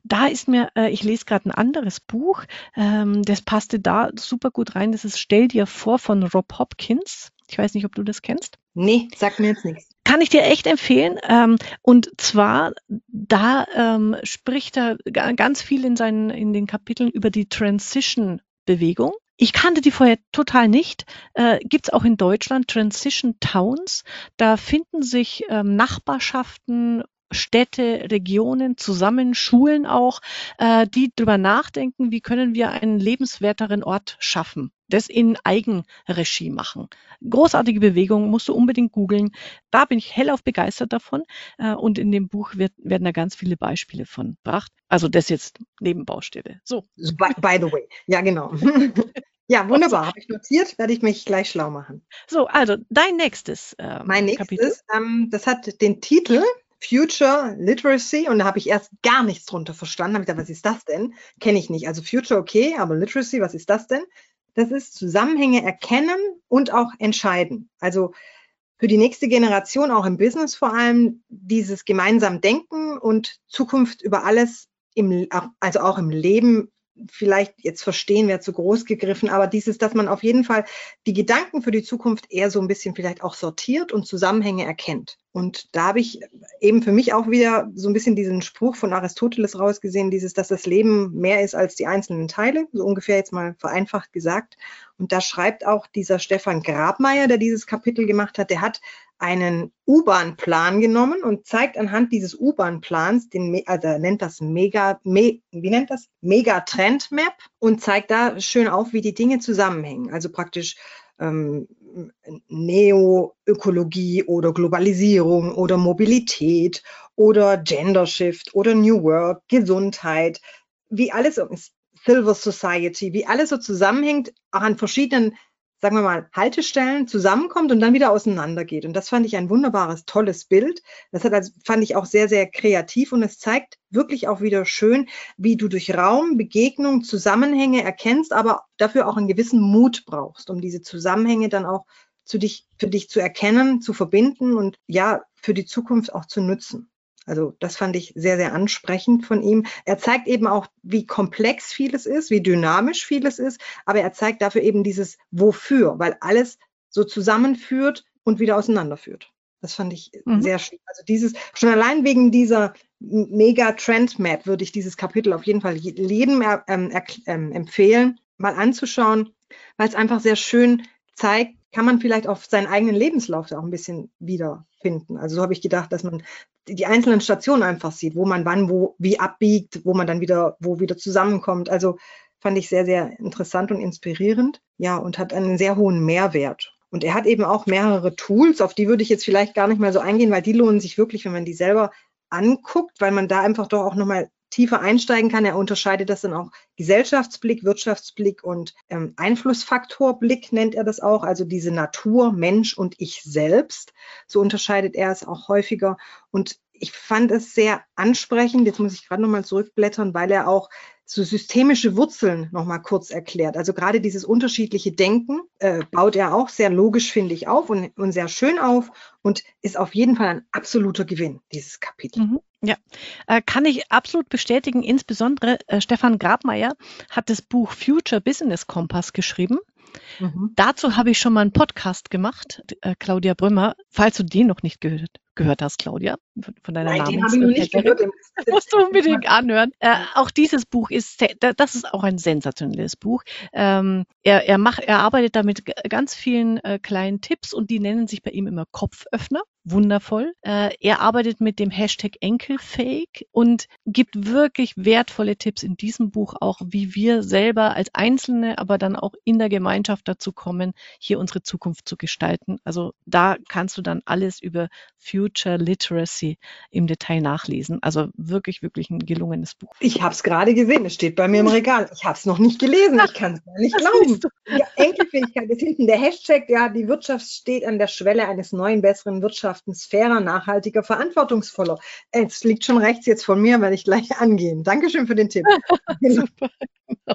da ist mir, äh, ich lese gerade ein anderes Buch, ähm, das passte da super gut rein. Das ist Stell dir vor von Rob Hopkins. Ich weiß nicht, ob du das kennst. Nee, sag mir jetzt nichts. Kann ich dir echt empfehlen. Ähm, und zwar, da ähm, spricht er ganz viel in seinen, in den Kapiteln über die Transition Bewegung. Ich kannte die vorher total nicht. Äh, Gibt es auch in Deutschland Transition Towns. Da finden sich ähm, Nachbarschaften Städte, Regionen zusammen, Schulen auch, äh, die drüber nachdenken, wie können wir einen lebenswerteren Ort schaffen. Das in Eigenregie machen. Großartige Bewegung, musst du unbedingt googeln. Da bin ich hellauf begeistert davon. Äh, und in dem Buch wird, werden da ganz viele Beispiele von gebracht. Also das jetzt Nebenbaustelle. So. By, by the way. Ja, genau. Ja, wunderbar. Habe ich notiert, werde ich mich gleich schlau machen. So, also dein nächstes ähm, Mein nächstes, Kapitel. Ähm, das hat den Titel Future Literacy und da habe ich erst gar nichts drunter verstanden. Habe ich gedacht, was ist das denn? Kenne ich nicht. Also Future okay, aber Literacy, was ist das denn? Das ist Zusammenhänge erkennen und auch entscheiden. Also für die nächste Generation, auch im Business vor allem, dieses gemeinsam Denken und Zukunft über alles, im, also auch im Leben vielleicht jetzt verstehen wäre zu groß gegriffen, aber dieses, dass man auf jeden Fall die Gedanken für die Zukunft eher so ein bisschen vielleicht auch sortiert und Zusammenhänge erkennt. Und da habe ich eben für mich auch wieder so ein bisschen diesen Spruch von Aristoteles rausgesehen, dieses, dass das Leben mehr ist als die einzelnen Teile, so ungefähr jetzt mal vereinfacht gesagt. Und da schreibt auch dieser Stefan Grabmeier, der dieses Kapitel gemacht hat, der hat einen U-Bahn-Plan genommen und zeigt anhand dieses U-Bahn-Plans, also er nennt das Mega, Me, wie nennt das? Mega-Trend-Map und zeigt da schön auf, wie die Dinge zusammenhängen. Also praktisch ähm, Neoökologie oder Globalisierung oder Mobilität oder Gender Shift oder New Work, Gesundheit, wie alles Silver Society, wie alles so zusammenhängt, auch an verschiedenen sagen wir mal, Haltestellen zusammenkommt und dann wieder auseinandergeht. Und das fand ich ein wunderbares, tolles Bild. Das hat also, fand ich auch sehr, sehr kreativ und es zeigt wirklich auch wieder schön, wie du durch Raum, Begegnung, Zusammenhänge erkennst, aber dafür auch einen gewissen Mut brauchst, um diese Zusammenhänge dann auch zu dich, für dich zu erkennen, zu verbinden und ja, für die Zukunft auch zu nutzen. Also das fand ich sehr, sehr ansprechend von ihm. Er zeigt eben auch, wie komplex vieles ist, wie dynamisch vieles ist, aber er zeigt dafür eben dieses Wofür, weil alles so zusammenführt und wieder auseinanderführt. Das fand ich mhm. sehr schön. Also dieses, schon allein wegen dieser mega Trend Map würde ich dieses Kapitel auf jeden Fall jedem ähm, ähm, empfehlen, mal anzuschauen, weil es einfach sehr schön zeigt, kann man vielleicht auf seinen eigenen Lebenslauf auch ein bisschen wiederfinden. Also so habe ich gedacht, dass man die einzelnen Stationen einfach sieht, wo man wann, wo, wie abbiegt, wo man dann wieder, wo wieder zusammenkommt. Also fand ich sehr, sehr interessant und inspirierend. Ja, und hat einen sehr hohen Mehrwert. Und er hat eben auch mehrere Tools, auf die würde ich jetzt vielleicht gar nicht mal so eingehen, weil die lohnen sich wirklich, wenn man die selber anguckt, weil man da einfach doch auch nochmal tiefer einsteigen kann. Er unterscheidet das dann auch Gesellschaftsblick, Wirtschaftsblick und ähm, Einflussfaktorblick nennt er das auch, also diese Natur, Mensch und ich selbst. So unterscheidet er es auch häufiger. Und ich fand es sehr ansprechend. Jetzt muss ich gerade nochmal zurückblättern, weil er auch so systemische Wurzeln nochmal kurz erklärt. Also gerade dieses unterschiedliche Denken äh, baut er auch sehr logisch, finde ich, auf und, und, sehr schön auf und ist auf jeden Fall ein absoluter Gewinn, dieses Kapitel. Mhm. Ja, äh, kann ich absolut bestätigen. Insbesondere äh, Stefan Grabmeier hat das Buch Future Business Compass geschrieben. Mhm. Dazu habe ich schon mal einen Podcast gemacht, äh, Claudia Brümmer, falls du den noch nicht gehört, gehört hast, Claudia, von deiner Nein, den habe ich noch nicht gehört. Das musst du unbedingt anhören. Äh, auch dieses Buch ist, das ist auch ein sensationelles Buch. Ähm, er, er macht, er arbeitet da mit ganz vielen äh, kleinen Tipps und die nennen sich bei ihm immer Kopföffner wundervoll. Äh, er arbeitet mit dem Hashtag Enkelfake und gibt wirklich wertvolle Tipps in diesem Buch auch, wie wir selber als Einzelne, aber dann auch in der Gemeinschaft dazu kommen, hier unsere Zukunft zu gestalten. Also da kannst du dann alles über Future Literacy im Detail nachlesen. Also wirklich, wirklich ein gelungenes Buch. Ich habe es gerade gesehen, es steht bei mir im Regal. Ich habe es noch nicht gelesen, ich kann es gar nicht glauben. Ja, Enkelfähigkeit ist hinten der Hashtag, ja, die Wirtschaft steht an der Schwelle eines neuen, besseren Wirtschafts Wirtschaften fairer, nachhaltiger, verantwortungsvoller. Es liegt schon rechts jetzt von mir, werde ich gleich angehen. Dankeschön für den Tipp. Super.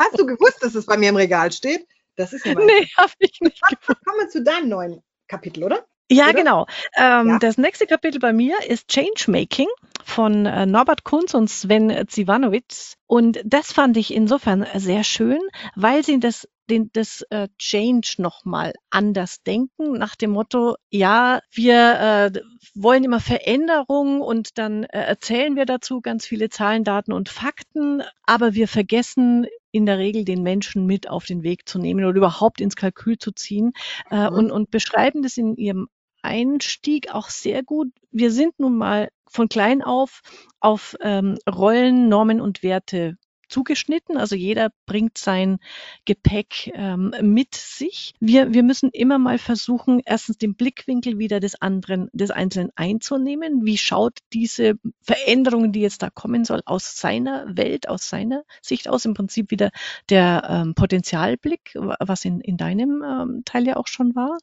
Hast du gewusst, dass es bei mir im Regal steht? Das ist ja Nee, habe ich nicht gewusst. Kommen wir zu deinem neuen Kapitel, oder? Ja, oder? genau. Ähm, ja. Das nächste Kapitel bei mir ist Changemaking von äh, Norbert Kunz und Sven Zivanowitz. Und das fand ich insofern sehr schön, weil sie das den, das äh, Change nochmal anders denken, nach dem Motto, ja, wir äh, wollen immer Veränderungen und dann äh, erzählen wir dazu ganz viele Zahlen, Daten und Fakten, aber wir vergessen in der Regel den Menschen mit auf den Weg zu nehmen oder überhaupt ins Kalkül zu ziehen äh, mhm. und, und beschreiben das in ihrem Einstieg auch sehr gut. Wir sind nun mal von klein auf auf ähm, Rollen, Normen und Werte zugeschnitten. Also jeder bringt sein Gepäck ähm, mit sich. Wir, wir müssen immer mal versuchen, erstens den Blickwinkel wieder des anderen, des Einzelnen einzunehmen. Wie schaut diese Veränderung, die jetzt da kommen soll, aus seiner Welt, aus seiner Sicht aus? Im Prinzip wieder der ähm, Potenzialblick, was in, in deinem ähm, Teil ja auch schon war.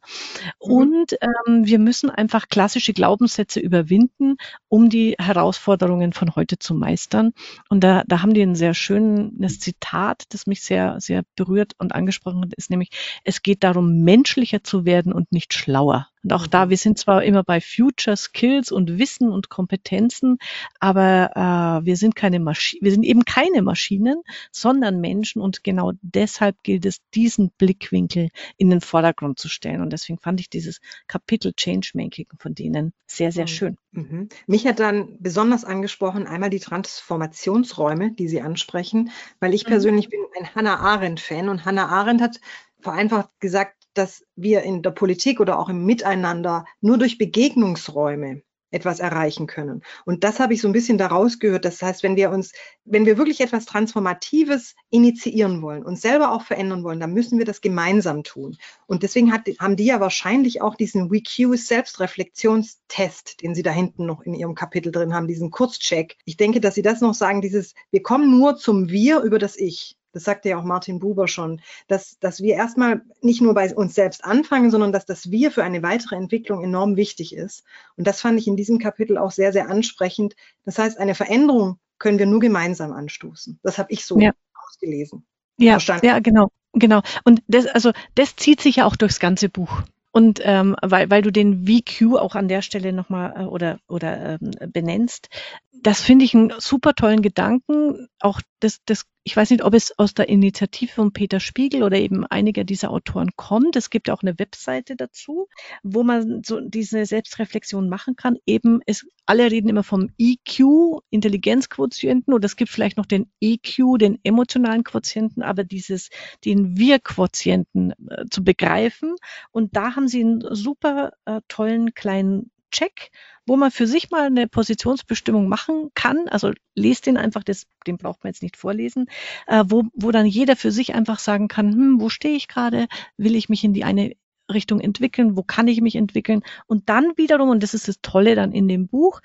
Mhm. Und ähm, wir müssen einfach klassische Glaubenssätze überwinden, um die Herausforderungen von heute zu meistern. Und da, da haben die einen sehr schönen schönes Zitat, das mich sehr, sehr berührt und angesprochen hat, ist nämlich, es geht darum, menschlicher zu werden und nicht schlauer. Und auch da, mhm. wir sind zwar immer bei Future Skills und Wissen und Kompetenzen, aber äh, wir sind keine Maschinen, wir sind eben keine Maschinen, sondern Menschen und genau deshalb gilt es, diesen Blickwinkel in den Vordergrund zu stellen. Und deswegen fand ich dieses Kapitel Changemaking von denen sehr, sehr mhm. schön. Mhm. Mich hat dann besonders angesprochen einmal die Transformationsräume, die Sie ansprechen, weil ich mhm. persönlich bin ein Hannah Arendt-Fan und Hannah Arendt hat vereinfacht gesagt dass wir in der Politik oder auch im Miteinander nur durch Begegnungsräume etwas erreichen können. Und das habe ich so ein bisschen daraus gehört. Das heißt, wenn wir uns, wenn wir wirklich etwas Transformatives initiieren wollen und selber auch verändern wollen, dann müssen wir das gemeinsam tun. Und deswegen hat, haben die ja wahrscheinlich auch diesen WeQ Selbstreflexionstest, den sie da hinten noch in ihrem Kapitel drin haben, diesen Kurzcheck. Ich denke, dass sie das noch sagen, dieses, wir kommen nur zum Wir über das Ich das sagte ja auch Martin Buber schon, dass, dass wir erstmal nicht nur bei uns selbst anfangen, sondern dass das Wir für eine weitere Entwicklung enorm wichtig ist. Und das fand ich in diesem Kapitel auch sehr, sehr ansprechend. Das heißt, eine Veränderung können wir nur gemeinsam anstoßen. Das habe ich so ja. ausgelesen. Ja, verstanden. ja, genau. Genau. Und das, also das zieht sich ja auch durchs ganze Buch. Und ähm, weil, weil du den VQ auch an der Stelle nochmal äh, oder, oder ähm, benennst, das finde ich einen super tollen Gedanken. Auch das, das ich weiß nicht, ob es aus der Initiative von Peter Spiegel oder eben einiger dieser Autoren kommt. Es gibt auch eine Webseite dazu, wo man so diese Selbstreflexion machen kann. Eben, es, alle reden immer vom EQ, Intelligenzquotienten, oder es gibt vielleicht noch den EQ, den emotionalen Quotienten, aber dieses, den Wir-Quotienten äh, zu begreifen. Und da haben sie einen super äh, tollen kleinen Check, wo man für sich mal eine Positionsbestimmung machen kann. Also lest den einfach, das, den braucht man jetzt nicht vorlesen, äh, wo, wo dann jeder für sich einfach sagen kann, hm, wo stehe ich gerade? Will ich mich in die eine Richtung entwickeln, wo kann ich mich entwickeln und dann wiederum, und das ist das Tolle dann in dem Buch,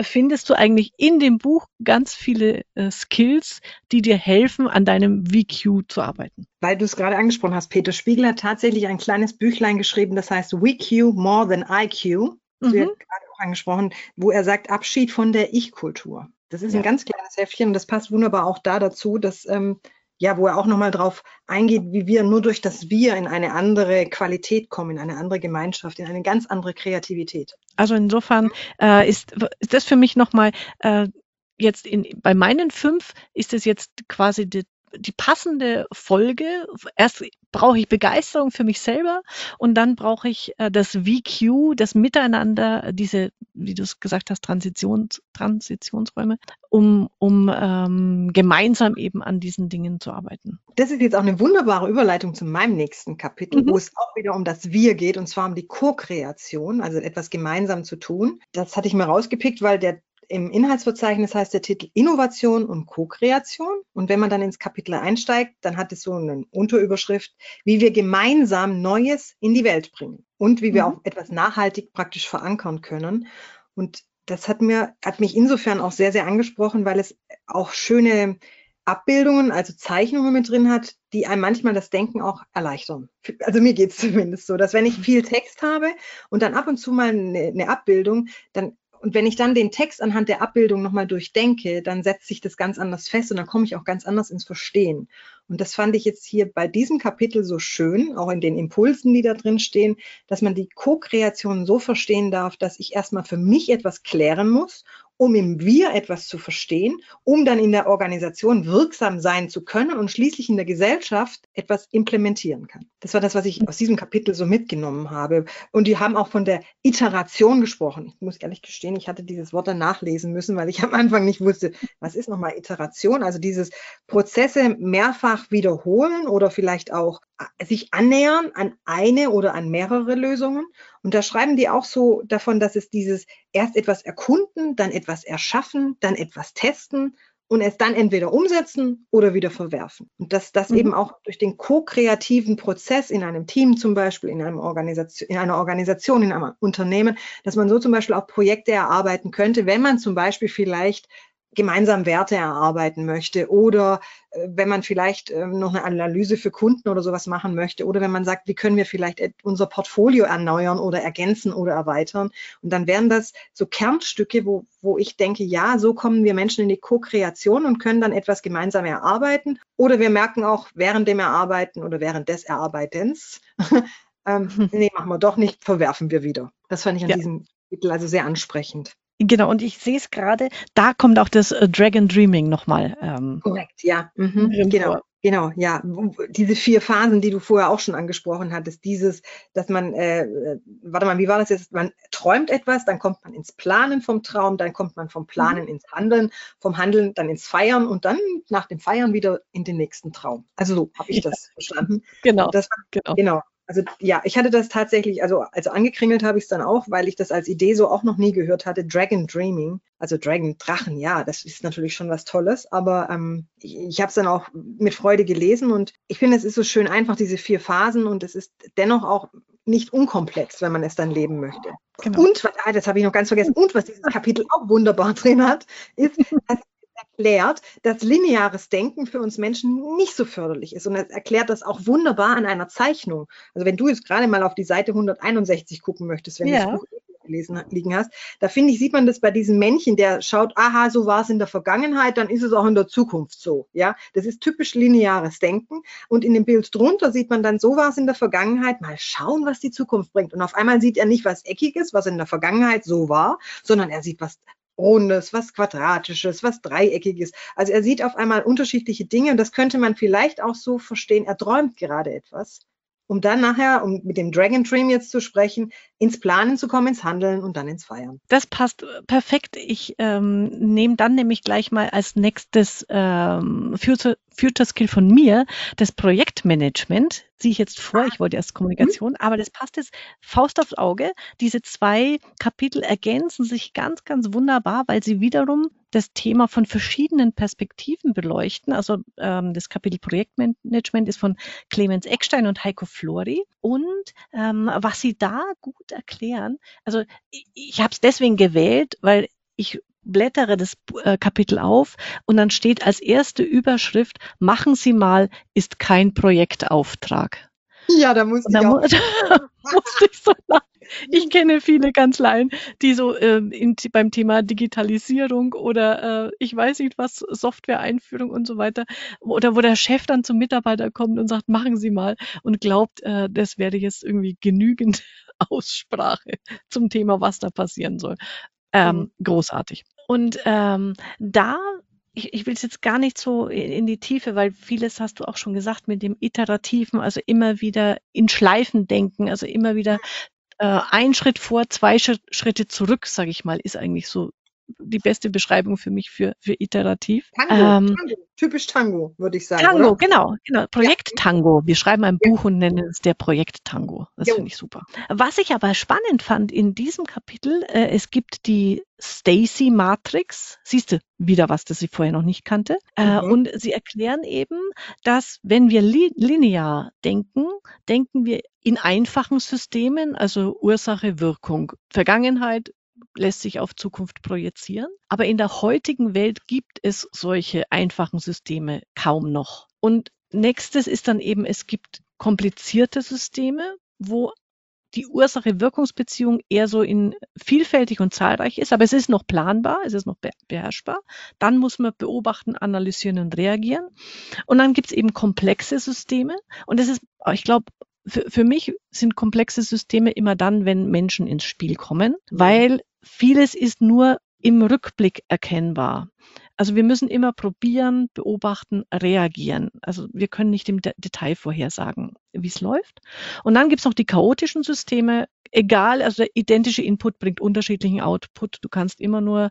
findest du eigentlich in dem Buch ganz viele äh, Skills, die dir helfen, an deinem VQ zu arbeiten. Weil du es gerade angesprochen hast, Peter Spiegel hat tatsächlich ein kleines Büchlein geschrieben, das heißt VQ More Than IQ mhm. gerade auch angesprochen, wo er sagt, Abschied von der Ich-Kultur. Das ist ja. ein ganz kleines Heftchen und das passt wunderbar auch da dazu, dass ähm, ja, wo er auch nochmal drauf eingeht, wie wir nur durch das Wir in eine andere Qualität kommen, in eine andere Gemeinschaft, in eine ganz andere Kreativität. Also insofern äh, ist, ist das für mich nochmal äh, jetzt in, bei meinen fünf ist es jetzt quasi die, die passende Folge. Erst brauche ich Begeisterung für mich selber und dann brauche ich äh, das VQ, das Miteinander, diese, wie du es gesagt hast, Transitions, Transitionsräume, um, um ähm, gemeinsam eben an diesen Dingen zu arbeiten. Das ist jetzt auch eine wunderbare Überleitung zu meinem nächsten Kapitel, mhm. wo es auch wieder um das Wir geht und zwar um die Co-Kreation, also etwas gemeinsam zu tun. Das hatte ich mir rausgepickt, weil der im Inhaltsverzeichnis heißt der Titel Innovation und Co-Kreation. Und wenn man dann ins Kapitel einsteigt, dann hat es so eine Unterüberschrift, wie wir gemeinsam Neues in die Welt bringen und wie wir mhm. auch etwas nachhaltig praktisch verankern können. Und das hat mir, hat mich insofern auch sehr, sehr angesprochen, weil es auch schöne Abbildungen, also Zeichnungen mit drin hat, die einem manchmal das Denken auch erleichtern. Also mir geht es zumindest so, dass wenn ich mhm. viel Text habe und dann ab und zu mal eine, eine Abbildung, dann und wenn ich dann den Text anhand der Abbildung nochmal durchdenke, dann setzt sich das ganz anders fest und dann komme ich auch ganz anders ins Verstehen. Und das fand ich jetzt hier bei diesem Kapitel so schön, auch in den Impulsen, die da drin stehen, dass man die Co-Kreation so verstehen darf, dass ich erstmal für mich etwas klären muss um im Wir etwas zu verstehen, um dann in der Organisation wirksam sein zu können und schließlich in der Gesellschaft etwas implementieren kann. Das war das, was ich aus diesem Kapitel so mitgenommen habe. Und die haben auch von der Iteration gesprochen. Ich muss ehrlich gestehen, ich hatte dieses Wort dann nachlesen müssen, weil ich am Anfang nicht wusste, was ist nochmal Iteration? Also dieses Prozesse mehrfach wiederholen oder vielleicht auch sich annähern an eine oder an mehrere Lösungen. Und da schreiben die auch so davon, dass es dieses erst etwas erkunden, dann etwas erschaffen, dann etwas testen und es dann entweder umsetzen oder wieder verwerfen. Und dass das mhm. eben auch durch den ko-kreativen Prozess in einem Team zum Beispiel, in, einem Organisation, in einer Organisation, in einem Unternehmen, dass man so zum Beispiel auch Projekte erarbeiten könnte, wenn man zum Beispiel vielleicht gemeinsam Werte erarbeiten möchte oder äh, wenn man vielleicht äh, noch eine Analyse für Kunden oder sowas machen möchte oder wenn man sagt, wie können wir vielleicht unser Portfolio erneuern oder ergänzen oder erweitern. Und dann wären das so Kernstücke, wo, wo ich denke, ja, so kommen wir Menschen in die Co-Kreation und können dann etwas gemeinsam erarbeiten. Oder wir merken auch während dem Erarbeiten oder während des Erarbeitens, ähm, nee, machen wir doch nicht, verwerfen wir wieder. Das fand ich an ja. diesem Titel also sehr ansprechend. Genau, und ich sehe es gerade, da kommt auch das äh, Dragon Dreaming nochmal. Ähm, Korrekt, ja. Mhm. Genau. Genau, ja. Diese vier Phasen, die du vorher auch schon angesprochen hattest, dieses, dass man, äh, warte mal, wie war das jetzt? Man träumt etwas, dann kommt man ins Planen vom Traum, dann kommt man vom Planen mhm. ins Handeln, vom Handeln dann ins Feiern und dann nach dem Feiern wieder in den nächsten Traum. Also so habe ich das verstanden. Genau. Das, genau. genau. Also ja, ich hatte das tatsächlich, also, also angekringelt habe ich es dann auch, weil ich das als Idee so auch noch nie gehört hatte. Dragon Dreaming, also Dragon Drachen, ja, das ist natürlich schon was Tolles, aber ähm, ich, ich habe es dann auch mit Freude gelesen und ich finde, es ist so schön einfach, diese vier Phasen und es ist dennoch auch nicht unkomplex, wenn man es dann leben möchte. Genau. Und, ah, das habe ich noch ganz vergessen, und was dieses Kapitel auch wunderbar drin hat, ist, dass erklärt, dass lineares Denken für uns Menschen nicht so förderlich ist. Und er erklärt das auch wunderbar an einer Zeichnung. Also wenn du jetzt gerade mal auf die Seite 161 gucken möchtest, wenn ja. du das Buch gelesen liegen hast, da finde ich, sieht man das bei diesem Männchen, der schaut, aha, so war es in der Vergangenheit, dann ist es auch in der Zukunft so. Ja, das ist typisch lineares Denken. Und in dem Bild drunter sieht man dann, so war es in der Vergangenheit, mal schauen, was die Zukunft bringt. Und auf einmal sieht er nicht was Eckiges, was in der Vergangenheit so war, sondern er sieht was Rundes, was Quadratisches, was Dreieckiges. Also er sieht auf einmal unterschiedliche Dinge und das könnte man vielleicht auch so verstehen, er träumt gerade etwas, um dann nachher, um mit dem Dragon Dream jetzt zu sprechen, ins Planen zu kommen, ins Handeln und dann ins Feiern. Das passt perfekt. Ich ähm, nehme dann nämlich gleich mal als nächstes ähm, Future, Future Skill von mir das Projektmanagement. Ziehe ich jetzt vor, ich wollte erst Kommunikation, aber das passt jetzt Faust aufs Auge. Diese zwei Kapitel ergänzen sich ganz, ganz wunderbar, weil sie wiederum das Thema von verschiedenen Perspektiven beleuchten. Also ähm, das Kapitel Projektmanagement ist von Clemens Eckstein und Heiko Flori. Und ähm, was sie da gut erklären, also ich, ich habe es deswegen gewählt, weil ich blättere das äh, Kapitel auf und dann steht als erste Überschrift, machen Sie mal, ist kein Projektauftrag. Ja, da muss ich auch. musste ich so lachen. Ich kenne viele Kanzleien, die so äh, in, beim Thema Digitalisierung oder äh, ich weiß nicht was, Software-Einführung und so weiter, oder wo der Chef dann zum Mitarbeiter kommt und sagt, machen Sie mal und glaubt, äh, das werde jetzt irgendwie genügend Aussprache zum Thema, was da passieren soll. Ähm, mhm. Großartig. Und ähm, da ich, ich will es jetzt gar nicht so in, in, die Tiefe, weil vieles hast du auch schon gesagt mit dem Iterativen, also immer wieder in Schleifen denken, also immer wieder äh, ein Schritt vor, zwei Schritte zurück, sage ich mal, ist eigentlich so die beste Beschreibung für mich für, für iterativ. Tango, ähm, Tango, typisch Tango, würde ich sagen. Tango, oder? genau, genau. Projekt ja. Tango. Wir schreiben ein ja. Buch und nennen es der Projekt Tango. Das finde ich super. Was ich aber spannend fand in diesem Kapitel, äh, es gibt die Stacy Matrix. Siehst du wieder was, das ich vorher noch nicht kannte. Äh, mhm. und sie erklären eben, dass wenn wir li linear denken, denken wir in einfachen Systemen, also Ursache, Wirkung, Vergangenheit, lässt sich auf Zukunft projizieren. Aber in der heutigen Welt gibt es solche einfachen Systeme kaum noch. Und nächstes ist dann eben, es gibt komplizierte Systeme, wo die Ursache-Wirkungsbeziehung eher so in vielfältig und zahlreich ist, aber es ist noch planbar, es ist noch beherrschbar. Dann muss man beobachten, analysieren und reagieren. Und dann gibt es eben komplexe Systeme. Und das ist, ich glaube, für, für mich sind komplexe Systeme immer dann, wenn Menschen ins Spiel kommen, weil vieles ist nur im Rückblick erkennbar. Also wir müssen immer probieren, beobachten, reagieren. Also wir können nicht im Detail vorhersagen, wie es läuft. Und dann gibt es noch die chaotischen Systeme. Egal, also der identische Input bringt unterschiedlichen Output. Du kannst immer nur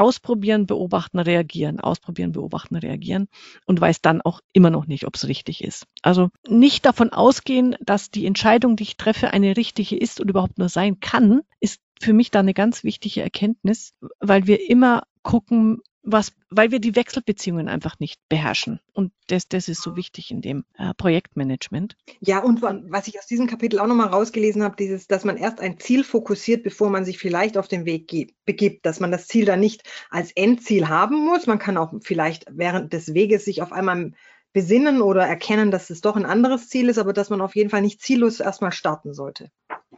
ausprobieren, beobachten, reagieren, ausprobieren, beobachten, reagieren und weiß dann auch immer noch nicht, ob es richtig ist. Also nicht davon ausgehen, dass die Entscheidung, die ich treffe, eine richtige ist und überhaupt nur sein kann, ist für mich da eine ganz wichtige Erkenntnis, weil wir immer gucken, was, weil wir die Wechselbeziehungen einfach nicht beherrschen. Und das, das ist so wichtig in dem äh, Projektmanagement. Ja, und was ich aus diesem Kapitel auch nochmal rausgelesen habe, dieses, dass man erst ein Ziel fokussiert, bevor man sich vielleicht auf den Weg begibt, dass man das Ziel dann nicht als Endziel haben muss. Man kann auch vielleicht während des Weges sich auf einmal besinnen oder erkennen, dass es doch ein anderes Ziel ist, aber dass man auf jeden Fall nicht ziellos erstmal starten sollte.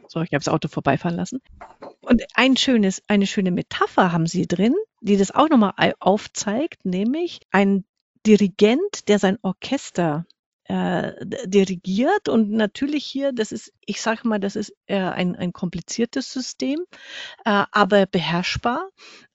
So, ich habe das Auto vorbeifahren lassen. Und ein schönes, eine schöne Metapher haben Sie drin, die das auch nochmal aufzeigt, nämlich ein Dirigent, der sein Orchester äh, dirigiert und natürlich hier, das ist, ich sage mal, das ist äh, ein, ein kompliziertes System, äh, aber beherrschbar.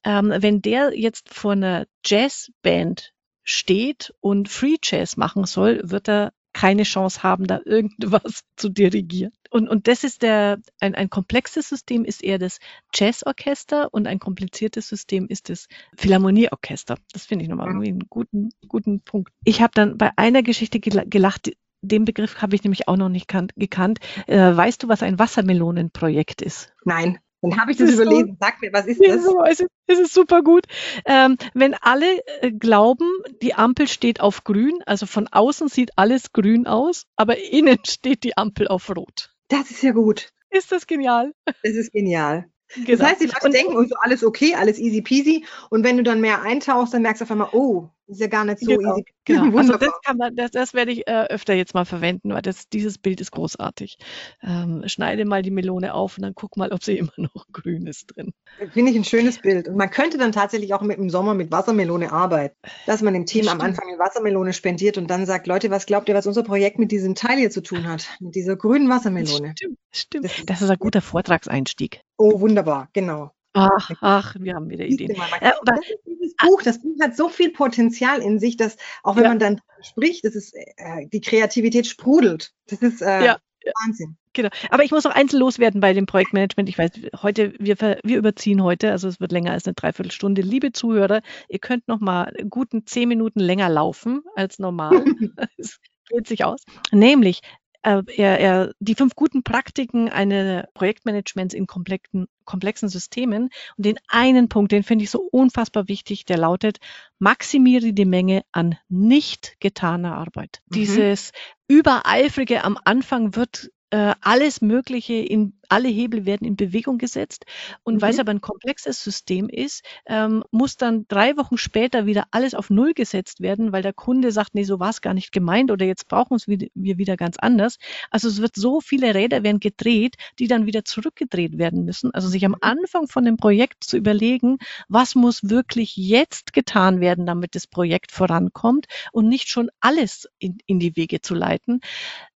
Ähm, wenn der jetzt vor einer Jazzband steht und Free Jazz machen soll, wird er keine Chance haben, da irgendwas zu dirigieren. Und, und das ist der, ein, ein komplexes System ist eher das Jazzorchester und ein kompliziertes System ist das Philharmonieorchester. Das finde ich nochmal irgendwie einen guten, guten Punkt. Ich habe dann bei einer Geschichte gelacht, den Begriff habe ich nämlich auch noch nicht gekannt. Äh, weißt du, was ein Wassermelonenprojekt ist? Nein. Dann habe ich das, das überlesen. So, Sag mir, was ist das? Es, ist, es ist super gut. Ähm, wenn alle äh, glauben, die Ampel steht auf grün, also von außen sieht alles grün aus, aber innen steht die Ampel auf rot. Das ist ja gut. Ist das genial? Das ist genial. Genau. Das heißt, die Leute denken, oh, so alles okay, alles easy peasy. Und wenn du dann mehr eintauchst, dann merkst du auf einmal, oh, ist ja gar nicht so genau, easy. Genau. Also das, kann man, das, das werde ich äh, öfter jetzt mal verwenden, weil das, dieses Bild ist großartig. Ähm, schneide mal die Melone auf und dann guck mal, ob sie immer noch grün ist drin. Finde ich ein schönes Bild. Und man könnte dann tatsächlich auch mit im Sommer mit Wassermelone arbeiten, dass man dem Team am Anfang eine Wassermelone spendiert und dann sagt, Leute, was glaubt ihr, was unser Projekt mit diesem Teil hier zu tun hat? Mit dieser grünen Wassermelone. Stimmt, stimmt. Das, das ist ein guter Vortragseinstieg. Oh, wunderbar, genau. Ach, ach, wir haben wieder Ideen. Äh, das dieses Buch, das Buch hat so viel Potenzial in sich, dass auch wenn ja. man dann spricht, das ist, äh, die Kreativität sprudelt. Das ist äh, ja. Wahnsinn. Genau. Aber ich muss noch eins loswerden bei dem Projektmanagement. Ich weiß, heute, wir, wir überziehen heute, also es wird länger als eine Dreiviertelstunde. Liebe Zuhörer, ihr könnt noch mal guten zehn Minuten länger laufen als normal. Es geht sich aus. Nämlich, äh, er, er, die fünf guten Praktiken eines Projektmanagements in komplexen, komplexen Systemen. Und den einen Punkt, den finde ich so unfassbar wichtig, der lautet, maximiere die Menge an nicht getaner Arbeit. Mhm. Dieses übereifrige am Anfang wird äh, alles Mögliche in alle Hebel werden in Bewegung gesetzt. Und mhm. weil es aber ein komplexes System ist, ähm, muss dann drei Wochen später wieder alles auf Null gesetzt werden, weil der Kunde sagt, nee, so war es gar nicht gemeint oder jetzt brauchen wir wieder ganz anders. Also es wird so viele Räder werden gedreht, die dann wieder zurückgedreht werden müssen. Also sich am mhm. Anfang von dem Projekt zu überlegen, was muss wirklich jetzt getan werden, damit das Projekt vorankommt und nicht schon alles in, in die Wege zu leiten.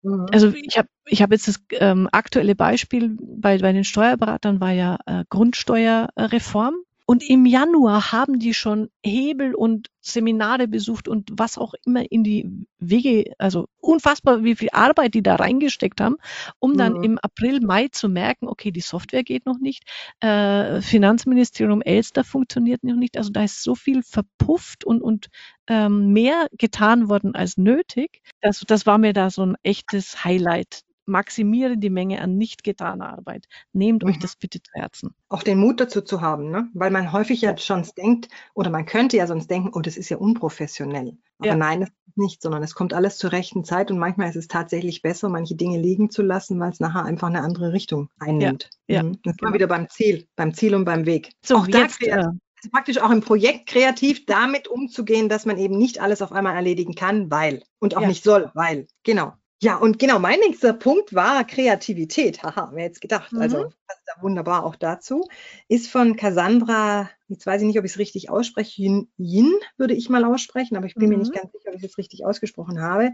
Mhm. Also ich habe ich habe jetzt das ähm, aktuelle Beispiel bei, bei den Steuerberatern war ja äh, Grundsteuerreform. Und im Januar haben die schon Hebel und Seminare besucht und was auch immer in die Wege, also unfassbar, wie viel Arbeit die da reingesteckt haben, um dann mhm. im April, Mai zu merken, okay, die Software geht noch nicht, äh, Finanzministerium Elster funktioniert noch nicht. Also da ist so viel verpufft und, und ähm, mehr getan worden als nötig. Das, das war mir da so ein echtes Highlight maximiere die Menge an nicht getaner Arbeit. Nehmt mhm. euch das bitte zu Herzen. Auch den Mut dazu zu haben, ne? weil man häufig ja schon denkt, oder man könnte ja sonst denken, oh, das ist ja unprofessionell. Aber ja. nein, es ist nicht, sondern es kommt alles zur rechten Zeit und manchmal ist es tatsächlich besser, manche Dinge liegen zu lassen, weil es nachher einfach eine andere Richtung einnimmt. Ja. ja. Mhm. Das genau. wieder beim Ziel, beim Ziel und beim Weg. So, auch jetzt, da, äh, praktisch auch im Projekt kreativ damit umzugehen, dass man eben nicht alles auf einmal erledigen kann, weil und auch ja. nicht soll, weil. Genau. Ja, und genau, mein nächster Punkt war Kreativität. Haha, wer jetzt gedacht. Also, mhm. Also, das ist ja wunderbar auch dazu. Ist von Cassandra, jetzt weiß ich nicht, ob ich es richtig ausspreche, Yin, Yin würde ich mal aussprechen, aber ich bin mhm. mir nicht mhm. ganz sicher, ob ich es richtig ausgesprochen habe.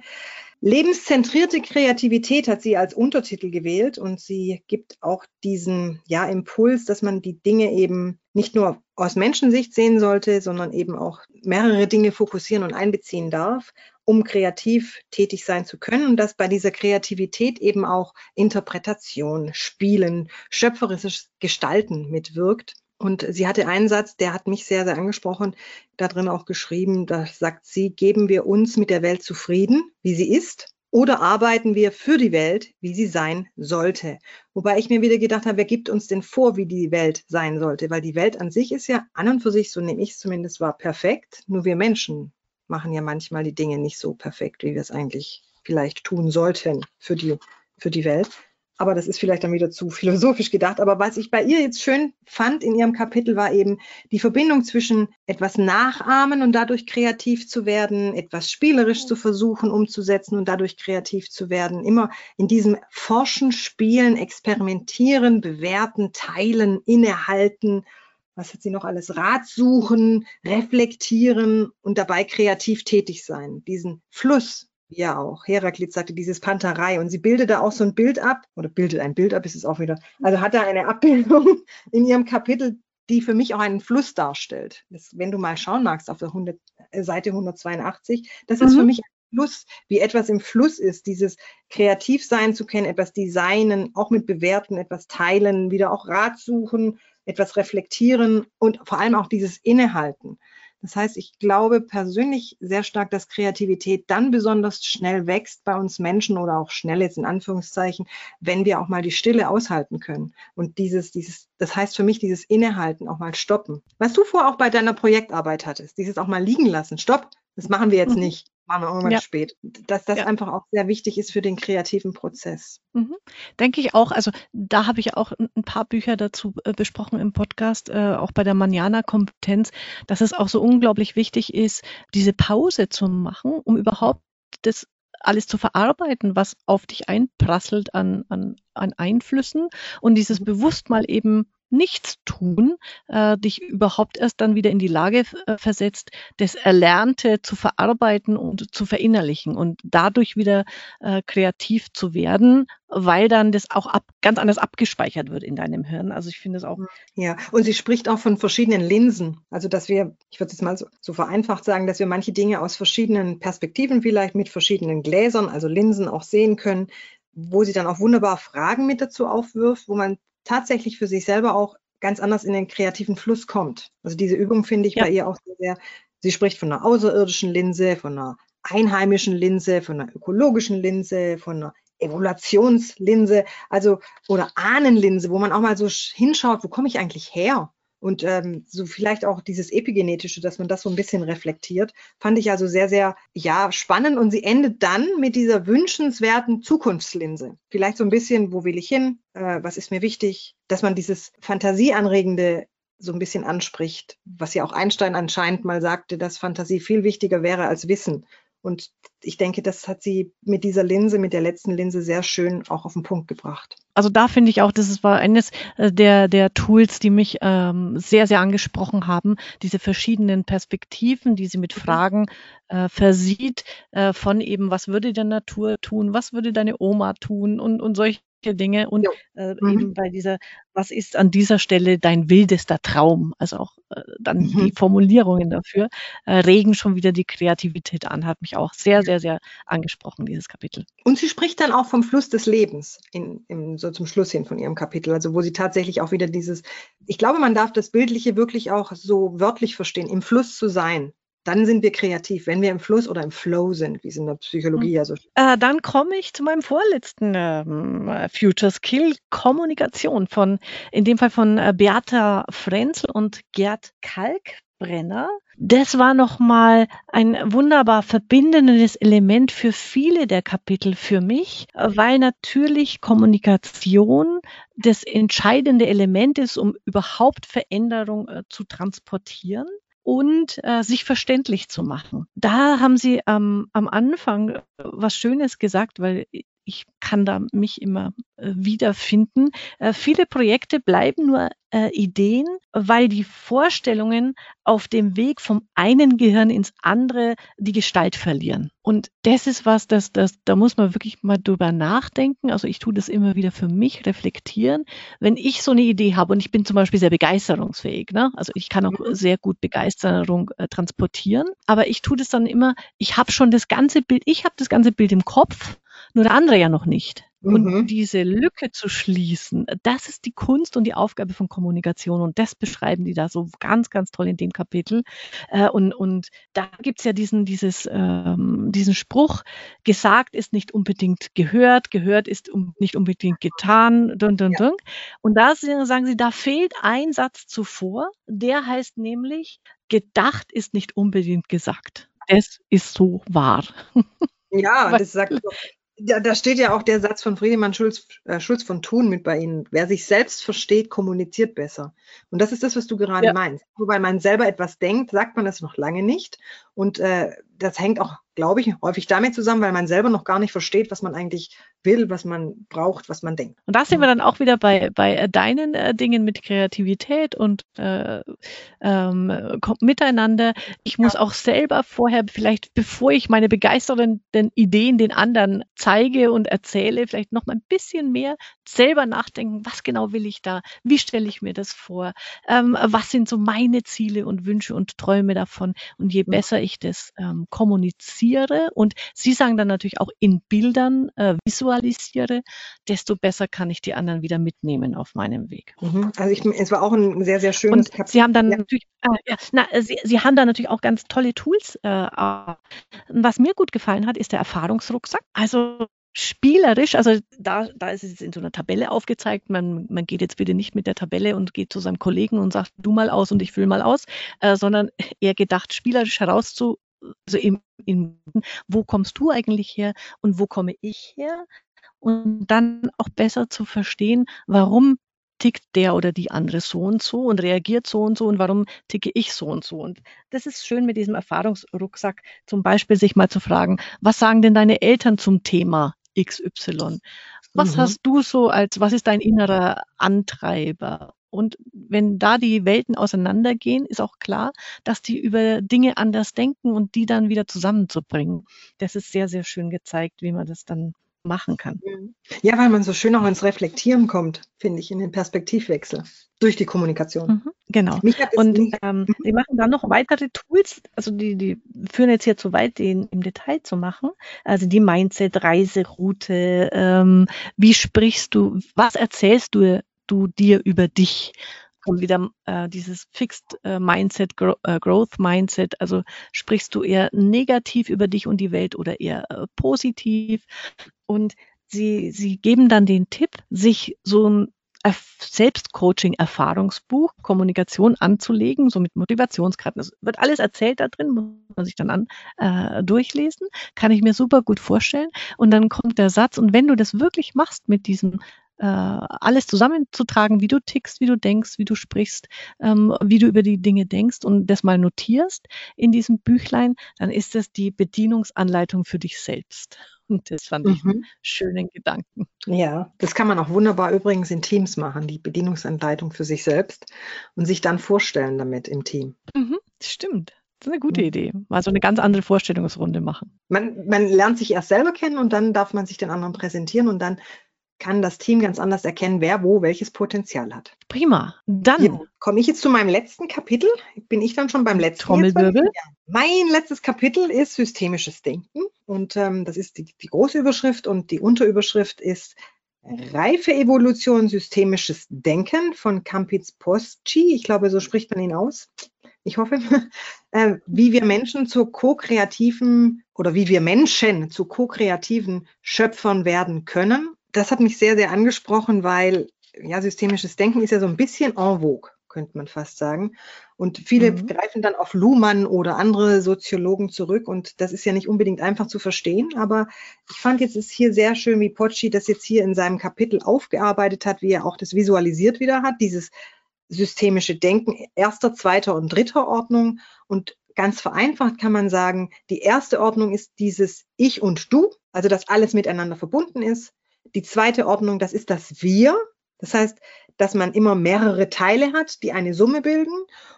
Lebenszentrierte Kreativität hat sie als Untertitel gewählt und sie gibt auch diesen ja, Impuls, dass man die Dinge eben nicht nur aus Menschensicht sehen sollte, sondern eben auch mehrere Dinge fokussieren und einbeziehen darf um kreativ tätig sein zu können und dass bei dieser Kreativität eben auch Interpretation, Spielen, schöpferisches Gestalten mitwirkt. Und sie hatte einen Satz, der hat mich sehr, sehr angesprochen, da drin auch geschrieben, da sagt sie, geben wir uns mit der Welt zufrieden, wie sie ist, oder arbeiten wir für die Welt, wie sie sein sollte? Wobei ich mir wieder gedacht habe, wer gibt uns denn vor, wie die Welt sein sollte? Weil die Welt an sich ist ja an und für sich, so nehme ich es zumindest war, perfekt. Nur wir Menschen machen ja manchmal die Dinge nicht so perfekt, wie wir es eigentlich vielleicht tun sollten für die, für die Welt. Aber das ist vielleicht dann wieder zu philosophisch gedacht. Aber was ich bei ihr jetzt schön fand in ihrem Kapitel war eben die Verbindung zwischen etwas nachahmen und dadurch kreativ zu werden, etwas spielerisch zu versuchen umzusetzen und dadurch kreativ zu werden. Immer in diesem Forschen, Spielen, Experimentieren, Bewerten, Teilen, Innehalten was hat sie noch alles? Rat suchen, reflektieren und dabei kreativ tätig sein. Diesen Fluss, wie ja auch. Heraklit sagte, dieses Panterei. Und sie bildet da auch so ein Bild ab, oder bildet ein Bild ab, ist es auch wieder. Also hat da eine Abbildung in ihrem Kapitel, die für mich auch einen Fluss darstellt. Das, wenn du mal schauen magst auf der 100, äh, Seite 182, das mhm. ist für mhm. mich ein Fluss, wie etwas im Fluss ist, dieses kreativ sein zu können, etwas designen, auch mit bewerten, etwas teilen, wieder auch Rat suchen, etwas reflektieren und vor allem auch dieses Innehalten. Das heißt, ich glaube persönlich sehr stark, dass Kreativität dann besonders schnell wächst bei uns Menschen oder auch schnell jetzt in Anführungszeichen, wenn wir auch mal die Stille aushalten können. Und dieses, dieses, das heißt für mich dieses Innehalten, auch mal stoppen. Was du vorher auch bei deiner Projektarbeit hattest, dieses auch mal liegen lassen. Stopp, das machen wir jetzt mhm. nicht machen wir irgendwann ja. spät. Dass das ja. einfach auch sehr wichtig ist für den kreativen Prozess. Mhm. Denke ich auch. Also da habe ich auch ein paar Bücher dazu äh, besprochen im Podcast, äh, auch bei der Manjana-Kompetenz, dass es auch so unglaublich wichtig ist, diese Pause zu machen, um überhaupt das alles zu verarbeiten, was auf dich einprasselt an, an, an Einflüssen und dieses mhm. bewusst mal eben nichts tun, äh, dich überhaupt erst dann wieder in die Lage äh, versetzt, das Erlernte zu verarbeiten und zu verinnerlichen und dadurch wieder äh, kreativ zu werden, weil dann das auch ab, ganz anders abgespeichert wird in deinem Hirn. Also ich finde es auch. Ja, und sie spricht auch von verschiedenen Linsen. Also dass wir, ich würde jetzt mal so, so vereinfacht sagen, dass wir manche Dinge aus verschiedenen Perspektiven vielleicht mit verschiedenen Gläsern, also Linsen auch sehen können, wo sie dann auch wunderbar Fragen mit dazu aufwirft, wo man tatsächlich für sich selber auch ganz anders in den kreativen Fluss kommt. Also diese Übung finde ich ja. bei ihr auch sehr, sehr, sie spricht von einer außerirdischen Linse, von einer einheimischen Linse, von einer ökologischen Linse, von einer Evaluationslinse, also oder Ahnenlinse, wo man auch mal so hinschaut, wo komme ich eigentlich her? Und ähm, so vielleicht auch dieses Epigenetische, dass man das so ein bisschen reflektiert, fand ich also sehr, sehr, ja, spannend. Und sie endet dann mit dieser wünschenswerten Zukunftslinse. Vielleicht so ein bisschen, wo will ich hin? Äh, was ist mir wichtig? Dass man dieses Fantasieanregende so ein bisschen anspricht, was ja auch Einstein anscheinend mal sagte, dass Fantasie viel wichtiger wäre als Wissen. Und ich denke, das hat sie mit dieser Linse, mit der letzten Linse sehr schön auch auf den Punkt gebracht. Also da finde ich auch, das war eines äh, der, der Tools, die mich ähm, sehr, sehr angesprochen haben. Diese verschiedenen Perspektiven, die sie mit mhm. Fragen äh, versieht, äh, von eben, was würde die Natur tun, was würde deine Oma tun und, und solche Dinge und äh, mhm. eben bei dieser, was ist an dieser Stelle dein wildester Traum? Also auch äh, dann mhm. die Formulierungen dafür äh, regen schon wieder die Kreativität an, hat mich auch sehr, sehr, sehr angesprochen, dieses Kapitel. Und sie spricht dann auch vom Fluss des Lebens in, in, so zum Schluss hin von ihrem Kapitel, also wo sie tatsächlich auch wieder dieses, ich glaube, man darf das Bildliche wirklich auch so wörtlich verstehen, im Fluss zu sein dann sind wir kreativ, wenn wir im Fluss oder im Flow sind, wie es in der Psychologie ja so äh, Dann komme ich zu meinem vorletzten ähm, Future Skill, Kommunikation von, in dem Fall von äh, Beata Frenzel und Gerd Kalkbrenner. Das war nochmal ein wunderbar verbindendes Element für viele der Kapitel für mich, weil natürlich Kommunikation das entscheidende Element ist, um überhaupt Veränderung äh, zu transportieren und äh, sich verständlich zu machen. Da haben Sie ähm, am Anfang äh, was Schönes gesagt, weil ich kann da mich immer äh, wiederfinden. Äh, viele Projekte bleiben nur äh, Ideen, weil die Vorstellungen auf dem Weg vom einen Gehirn ins andere die Gestalt verlieren. Und das ist was, das, das, da muss man wirklich mal drüber nachdenken. Also ich tue das immer wieder für mich reflektieren. Wenn ich so eine Idee habe und ich bin zum Beispiel sehr begeisterungsfähig, ne? also ich kann auch mhm. sehr gut Begeisterung äh, transportieren, aber ich tue das dann immer, ich habe schon das ganze Bild, ich habe das ganze Bild im Kopf nur der andere ja noch nicht. Und mhm. diese Lücke zu schließen, das ist die Kunst und die Aufgabe von Kommunikation. Und das beschreiben die da so ganz, ganz toll in dem Kapitel. Äh, und, und da gibt's ja diesen, dieses, ähm, diesen Spruch, gesagt ist nicht unbedingt gehört, gehört ist nicht unbedingt getan. Dun, dun, dun. Und da sagen sie, da fehlt ein Satz zuvor, der heißt nämlich, gedacht ist nicht unbedingt gesagt. Das ist so wahr. Ja, das sagt doch ja, da steht ja auch der Satz von Friedemann Schulz, äh, Schulz von Thun mit bei Ihnen. Wer sich selbst versteht, kommuniziert besser. Und das ist das, was du gerade ja. meinst. Nur weil man selber etwas denkt, sagt man das noch lange nicht. Und äh, das hängt auch glaube ich, häufig damit zusammen, weil man selber noch gar nicht versteht, was man eigentlich will, was man braucht, was man denkt. Und da sind wir dann auch wieder bei, bei äh, deinen äh, Dingen mit Kreativität und äh, ähm, miteinander. Ich muss ja. auch selber vorher, vielleicht bevor ich meine begeisternden Ideen den anderen zeige und erzähle, vielleicht noch mal ein bisschen mehr selber nachdenken, was genau will ich da, wie stelle ich mir das vor, ähm, was sind so meine Ziele und Wünsche und Träume davon. Und je besser ich das ähm, kommuniziere und Sie sagen dann natürlich auch in Bildern äh, visualisiere, desto besser kann ich die anderen wieder mitnehmen auf meinem Weg. Mhm. Also ich, es war auch ein sehr, sehr schönes Kapitel. Sie haben dann ja. natürlich, äh, ja, na, Sie, Sie haben da natürlich auch ganz tolle Tools. Äh, was mir gut gefallen hat, ist der Erfahrungsrucksack. Also spielerisch, also da, da ist es in so einer Tabelle aufgezeigt, man, man geht jetzt bitte nicht mit der Tabelle und geht zu seinem Kollegen und sagt, du mal aus und ich fülle mal aus, äh, sondern eher gedacht, spielerisch herauszu, also im, im, wo kommst du eigentlich her und wo komme ich her? Und dann auch besser zu verstehen, warum tickt der oder die andere so und so und reagiert so und so und warum ticke ich so und so. Und das ist schön mit diesem Erfahrungsrucksack, zum Beispiel sich mal zu fragen, was sagen denn deine Eltern zum Thema XY? Was mhm. hast du so als, was ist dein innerer Antreiber? Und wenn da die Welten auseinandergehen, ist auch klar, dass die über Dinge anders denken und die dann wieder zusammenzubringen. Das ist sehr, sehr schön gezeigt, wie man das dann machen kann. Mhm. Ja, weil man so schön auch ins Reflektieren kommt, finde ich, in den Perspektivwechsel durch die Kommunikation. Mhm, genau. Und ähm, wir machen dann noch weitere Tools, also die, die führen jetzt hier zu weit, den im Detail zu machen. Also die Mindset, Reiseroute, ähm, wie sprichst du, was erzählst du, du dir über dich? Und wieder äh, dieses Fixed äh, Mindset, Gro äh, Growth Mindset, also sprichst du eher negativ über dich und die Welt oder eher äh, positiv? Und sie, sie geben dann den Tipp, sich so ein Selbstcoaching-Erfahrungsbuch, Kommunikation anzulegen, so mit Motivationskarten. Es wird alles erzählt da drin, muss man sich dann an äh, durchlesen. Kann ich mir super gut vorstellen. Und dann kommt der Satz, und wenn du das wirklich machst mit diesem äh, alles zusammenzutragen, wie du tickst, wie du denkst, wie du sprichst, ähm, wie du über die Dinge denkst und das mal notierst in diesem Büchlein, dann ist das die Bedienungsanleitung für dich selbst. Und das fand ich einen mhm. schönen Gedanken. Ja, das kann man auch wunderbar übrigens in Teams machen, die Bedienungsanleitung für sich selbst und sich dann vorstellen damit im Team. Mhm, stimmt. Das ist eine gute Idee. Mal so eine ganz andere Vorstellungsrunde machen. Man, man lernt sich erst selber kennen und dann darf man sich den anderen präsentieren und dann kann das Team ganz anders erkennen, wer wo welches Potenzial hat. Prima. Dann ja, komme ich jetzt zu meinem letzten Kapitel. Bin ich dann schon beim letzten? Trommelwirbel. Ja. Mein letztes Kapitel ist systemisches Denken und ähm, das ist die, die große Überschrift und die Unterüberschrift ist Reife Evolution systemisches Denken von Campitz Posci. Ich glaube, so spricht man ihn aus. Ich hoffe, äh, wie wir Menschen zu ko-kreativen oder wie wir Menschen zu ko-kreativen Schöpfern werden können das hat mich sehr, sehr angesprochen, weil ja, systemisches Denken ist ja so ein bisschen en vogue, könnte man fast sagen. Und viele mhm. greifen dann auf Luhmann oder andere Soziologen zurück und das ist ja nicht unbedingt einfach zu verstehen, aber ich fand jetzt ist hier sehr schön, wie Pocci das jetzt hier in seinem Kapitel aufgearbeitet hat, wie er auch das visualisiert wieder hat, dieses systemische Denken erster, zweiter und dritter Ordnung und ganz vereinfacht kann man sagen, die erste Ordnung ist dieses Ich und Du, also dass alles miteinander verbunden ist. Die zweite Ordnung, das ist das Wir. Das heißt, dass man immer mehrere Teile hat, die eine Summe bilden.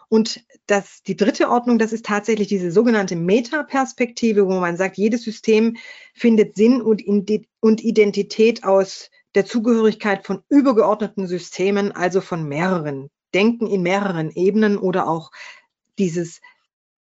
Und das, die dritte Ordnung, das ist tatsächlich diese sogenannte Metaperspektive, wo man sagt, jedes System findet Sinn und, und Identität aus der Zugehörigkeit von übergeordneten Systemen, also von mehreren. Denken in mehreren Ebenen oder auch dieses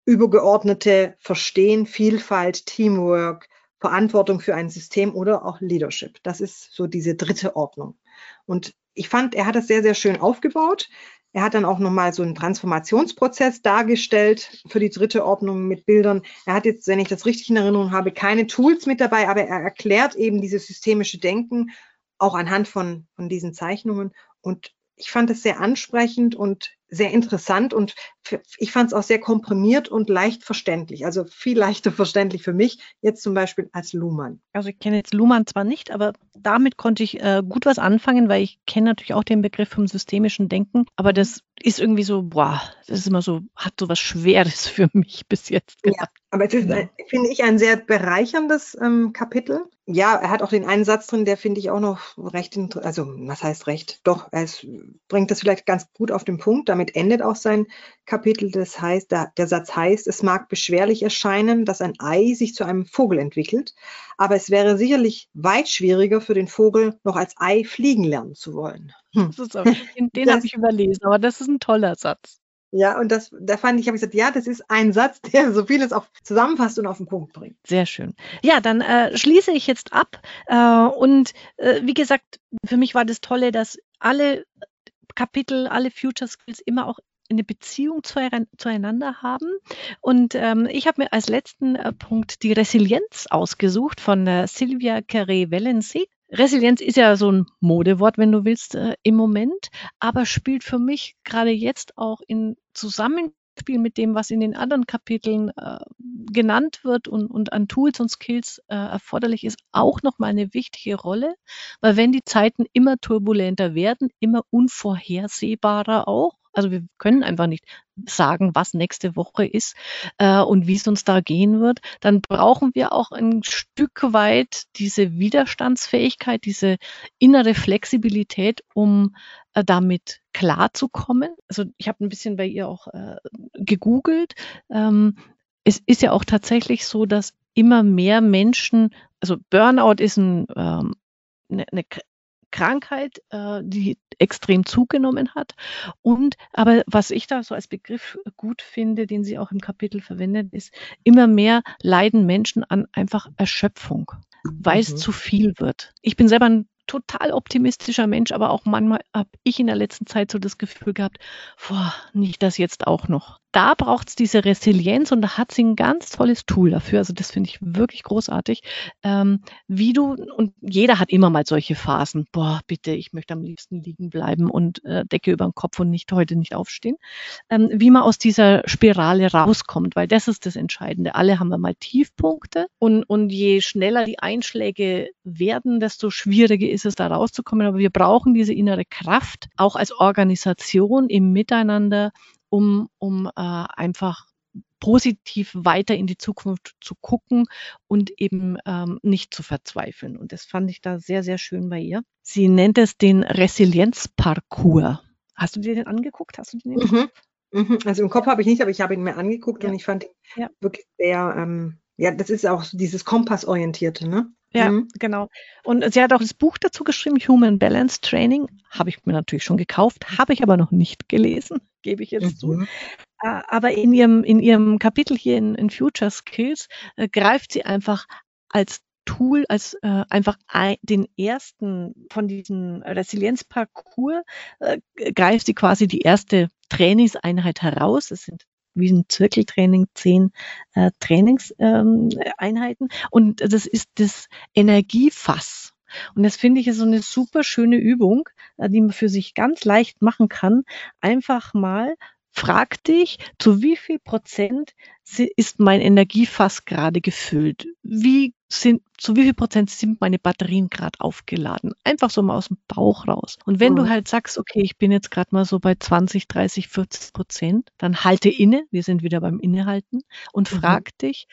übergeordnete Verstehen, Vielfalt, Teamwork, Verantwortung für ein System oder auch Leadership. Das ist so diese dritte Ordnung. Und ich fand, er hat das sehr, sehr schön aufgebaut. Er hat dann auch nochmal so einen Transformationsprozess dargestellt für die dritte Ordnung mit Bildern. Er hat jetzt, wenn ich das richtig in Erinnerung habe, keine Tools mit dabei, aber er erklärt eben dieses systemische Denken auch anhand von, von diesen Zeichnungen. Und ich fand es sehr ansprechend und sehr interessant und ich fand es auch sehr komprimiert und leicht verständlich. Also viel leichter verständlich für mich, jetzt zum Beispiel als Luhmann. Also ich kenne jetzt Luhmann zwar nicht, aber damit konnte ich äh, gut was anfangen, weil ich kenne natürlich auch den Begriff vom systemischen Denken, aber das ist irgendwie so, boah, das ist immer so, hat so was Schweres für mich bis jetzt gehabt. Ja, aber es ist, ja. finde ich, ein sehr bereicherndes ähm, Kapitel. Ja, er hat auch den einen Satz drin, der finde ich auch noch recht, also was heißt recht? Doch, er bringt das vielleicht ganz gut auf den Punkt. Damit endet auch sein Kapitel. Das heißt, der, der Satz heißt, es mag beschwerlich erscheinen, dass ein Ei sich zu einem Vogel entwickelt, aber es wäre sicherlich weit schwieriger für den Vogel, noch als Ei fliegen lernen zu wollen. Hm. Den, den habe ich überlesen, aber das ist ein toller Satz. Ja, und das, da fand ich, habe ich gesagt, ja, das ist ein Satz, der so vieles auch zusammenfasst und auf den Punkt bringt. Sehr schön. Ja, dann äh, schließe ich jetzt ab. Äh, und äh, wie gesagt, für mich war das Tolle, dass alle Kapitel, alle Future Skills immer auch eine Beziehung zueinander haben. Und ähm, ich habe mir als letzten äh, Punkt die Resilienz ausgesucht von äh, Silvia Carré-Valency. Resilienz ist ja so ein Modewort, wenn du willst, äh, im Moment, aber spielt für mich gerade jetzt auch in Zusammenspiel mit dem, was in den anderen Kapiteln äh, genannt wird und, und an Tools und Skills äh, erforderlich ist, auch nochmal eine wichtige Rolle, weil wenn die Zeiten immer turbulenter werden, immer unvorhersehbarer auch, also wir können einfach nicht sagen, was nächste Woche ist äh, und wie es uns da gehen wird. Dann brauchen wir auch ein Stück weit diese Widerstandsfähigkeit, diese innere Flexibilität, um äh, damit klarzukommen. Also ich habe ein bisschen bei ihr auch äh, gegoogelt. Ähm, es ist ja auch tatsächlich so, dass immer mehr Menschen, also Burnout ist ein, ähm, eine, eine Krankheit, äh, die extrem zugenommen hat. Und aber was ich da so als Begriff gut finde, den sie auch im Kapitel verwendet, ist, immer mehr leiden Menschen an einfach Erschöpfung, weil es mhm. zu viel wird. Ich bin selber ein total optimistischer Mensch, aber auch manchmal habe ich in der letzten Zeit so das Gefühl gehabt, boah, nicht das jetzt auch noch da braucht es diese Resilienz und da hat sie ein ganz tolles Tool dafür. Also das finde ich wirklich großartig. Ähm, wie du, und jeder hat immer mal solche Phasen, boah, bitte, ich möchte am liebsten liegen bleiben und äh, Decke über den Kopf und nicht heute nicht aufstehen. Ähm, wie man aus dieser Spirale rauskommt, weil das ist das Entscheidende. Alle haben wir mal Tiefpunkte und, und je schneller die Einschläge werden, desto schwieriger ist es, da rauszukommen. Aber wir brauchen diese innere Kraft, auch als Organisation im Miteinander, um, um äh, einfach positiv weiter in die Zukunft zu gucken und eben ähm, nicht zu verzweifeln. Und das fand ich da sehr, sehr schön bei ihr. Sie nennt es den Resilienzparcours. Hast du dir den angeguckt? Hast du den mhm. Mhm. Also im Kopf habe ich nicht, aber ich habe ihn mir angeguckt ja. und ich fand ihn ja. wirklich sehr, ähm, ja, das ist auch dieses Kompassorientierte, ne? Ja, mhm. genau. Und sie hat auch das Buch dazu geschrieben, Human Balance Training. Habe ich mir natürlich schon gekauft, habe ich aber noch nicht gelesen, gebe ich jetzt mhm. zu. Aber in ihrem, in ihrem Kapitel hier in, in Future Skills äh, greift sie einfach als Tool, als äh, einfach ein, den ersten von diesen Resilienzparcours, äh, greift sie quasi die erste Trainingseinheit heraus. Es sind wie ein Zirkeltraining zehn äh, Trainingseinheiten. Ähm, und das ist das Energiefass. Und das finde ich ist so eine super schöne Übung, äh, die man für sich ganz leicht machen kann. Einfach mal frag dich, zu wie viel Prozent ist mein Energiefass gerade gefüllt? Wie sind, zu wie viel Prozent sind meine Batterien gerade aufgeladen? Einfach so mal aus dem Bauch raus. Und wenn mhm. du halt sagst, okay, ich bin jetzt gerade mal so bei 20, 30, 40 Prozent, dann halte inne, wir sind wieder beim Innehalten und mhm. frag dich,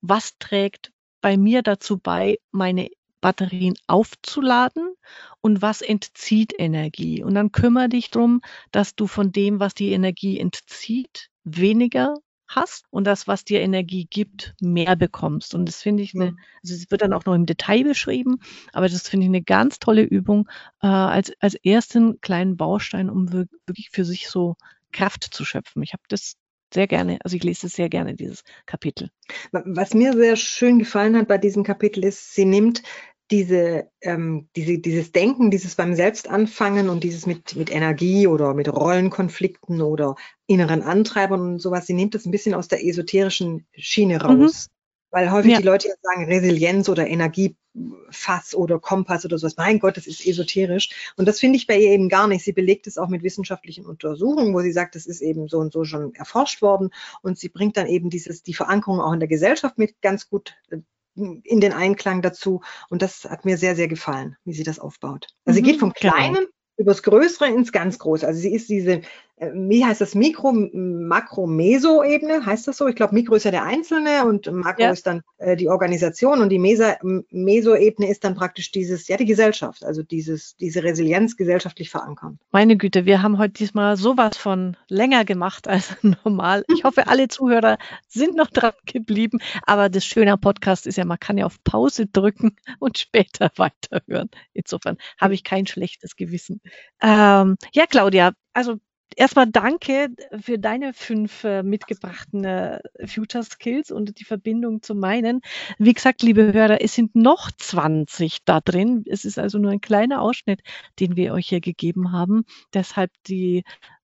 was trägt bei mir dazu bei, meine Batterien aufzuladen und was entzieht Energie. Und dann kümmere dich drum, dass du von dem, was die Energie entzieht, weniger hast und das, was dir Energie gibt, mehr bekommst. Und das finde ich eine, also es wird dann auch noch im Detail beschrieben, aber das finde ich eine ganz tolle Übung äh, als, als ersten kleinen Baustein, um wirklich für sich so Kraft zu schöpfen. Ich habe das sehr gerne, also ich lese sehr gerne dieses Kapitel. Was mir sehr schön gefallen hat bei diesem Kapitel ist, sie nimmt diese, ähm, diese, dieses Denken, dieses beim Selbstanfangen und dieses mit, mit Energie oder mit Rollenkonflikten oder inneren Antreibern und sowas, sie nimmt das ein bisschen aus der esoterischen Schiene mhm. raus. Mhm. Weil häufig ja. die Leute ja sagen Resilienz oder Energiefass oder Kompass oder sowas. Mein Gott, das ist esoterisch. Und das finde ich bei ihr eben gar nicht. Sie belegt es auch mit wissenschaftlichen Untersuchungen, wo sie sagt, das ist eben so und so schon erforscht worden. Und sie bringt dann eben dieses, die Verankerung auch in der Gesellschaft mit ganz gut äh, in den Einklang dazu. Und das hat mir sehr, sehr gefallen, wie sie das aufbaut. Also mhm, sie geht vom genau. Kleinen genau. übers Größere ins ganz Große. Also sie ist diese wie heißt das, Mikro, Makro, Meso-Ebene, heißt das so? Ich glaube, Mikro ist ja der Einzelne und Makro ja. ist dann äh, die Organisation und die Meso-Ebene ist dann praktisch dieses, ja, die Gesellschaft, also dieses, diese Resilienz gesellschaftlich verankern. Meine Güte, wir haben heute diesmal sowas von länger gemacht als normal. Ich hoffe, alle Zuhörer sind noch dran geblieben, aber das Schöne am Podcast ist ja, man kann ja auf Pause drücken und später weiterhören. Insofern habe ich kein schlechtes Gewissen. Ähm, ja, Claudia, also erstmal danke für deine fünf äh, mitgebrachten äh, Future Skills und die Verbindung zu meinen. Wie gesagt, liebe Hörer, es sind noch 20 da drin. Es ist also nur ein kleiner Ausschnitt, den wir euch hier gegeben haben. Deshalb die,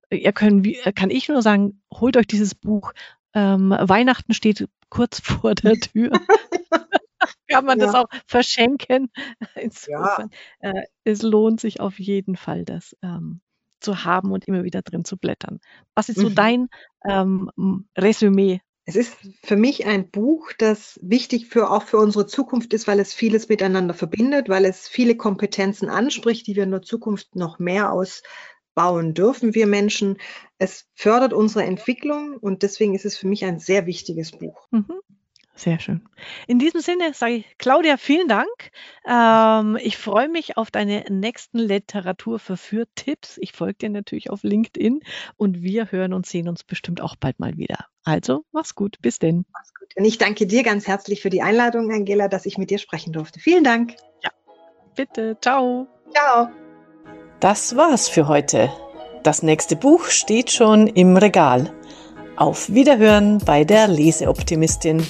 ihr können, kann ich nur sagen, holt euch dieses Buch. Ähm, Weihnachten steht kurz vor der Tür. kann man ja. das auch verschenken. Insofern, ja. äh, es lohnt sich auf jeden Fall, das ähm, zu haben und immer wieder drin zu blättern. Was ist so mhm. dein ähm, Resümee? Es ist für mich ein Buch, das wichtig für auch für unsere Zukunft ist, weil es vieles miteinander verbindet, weil es viele Kompetenzen anspricht, die wir in der Zukunft noch mehr ausbauen dürfen, wir Menschen. Es fördert unsere Entwicklung und deswegen ist es für mich ein sehr wichtiges Buch. Mhm. Sehr schön. In diesem Sinne sage ich, Claudia, vielen Dank. Ähm, ich freue mich auf deine nächsten Literaturverführtipps. Ich folge dir natürlich auf LinkedIn und wir hören und sehen uns bestimmt auch bald mal wieder. Also, mach's gut. Bis denn. Mach's gut. Und ich danke dir ganz herzlich für die Einladung, Angela, dass ich mit dir sprechen durfte. Vielen Dank. Ja, bitte. Ciao. Ciao. Das war's für heute. Das nächste Buch steht schon im Regal. Auf Wiederhören bei der Leseoptimistin.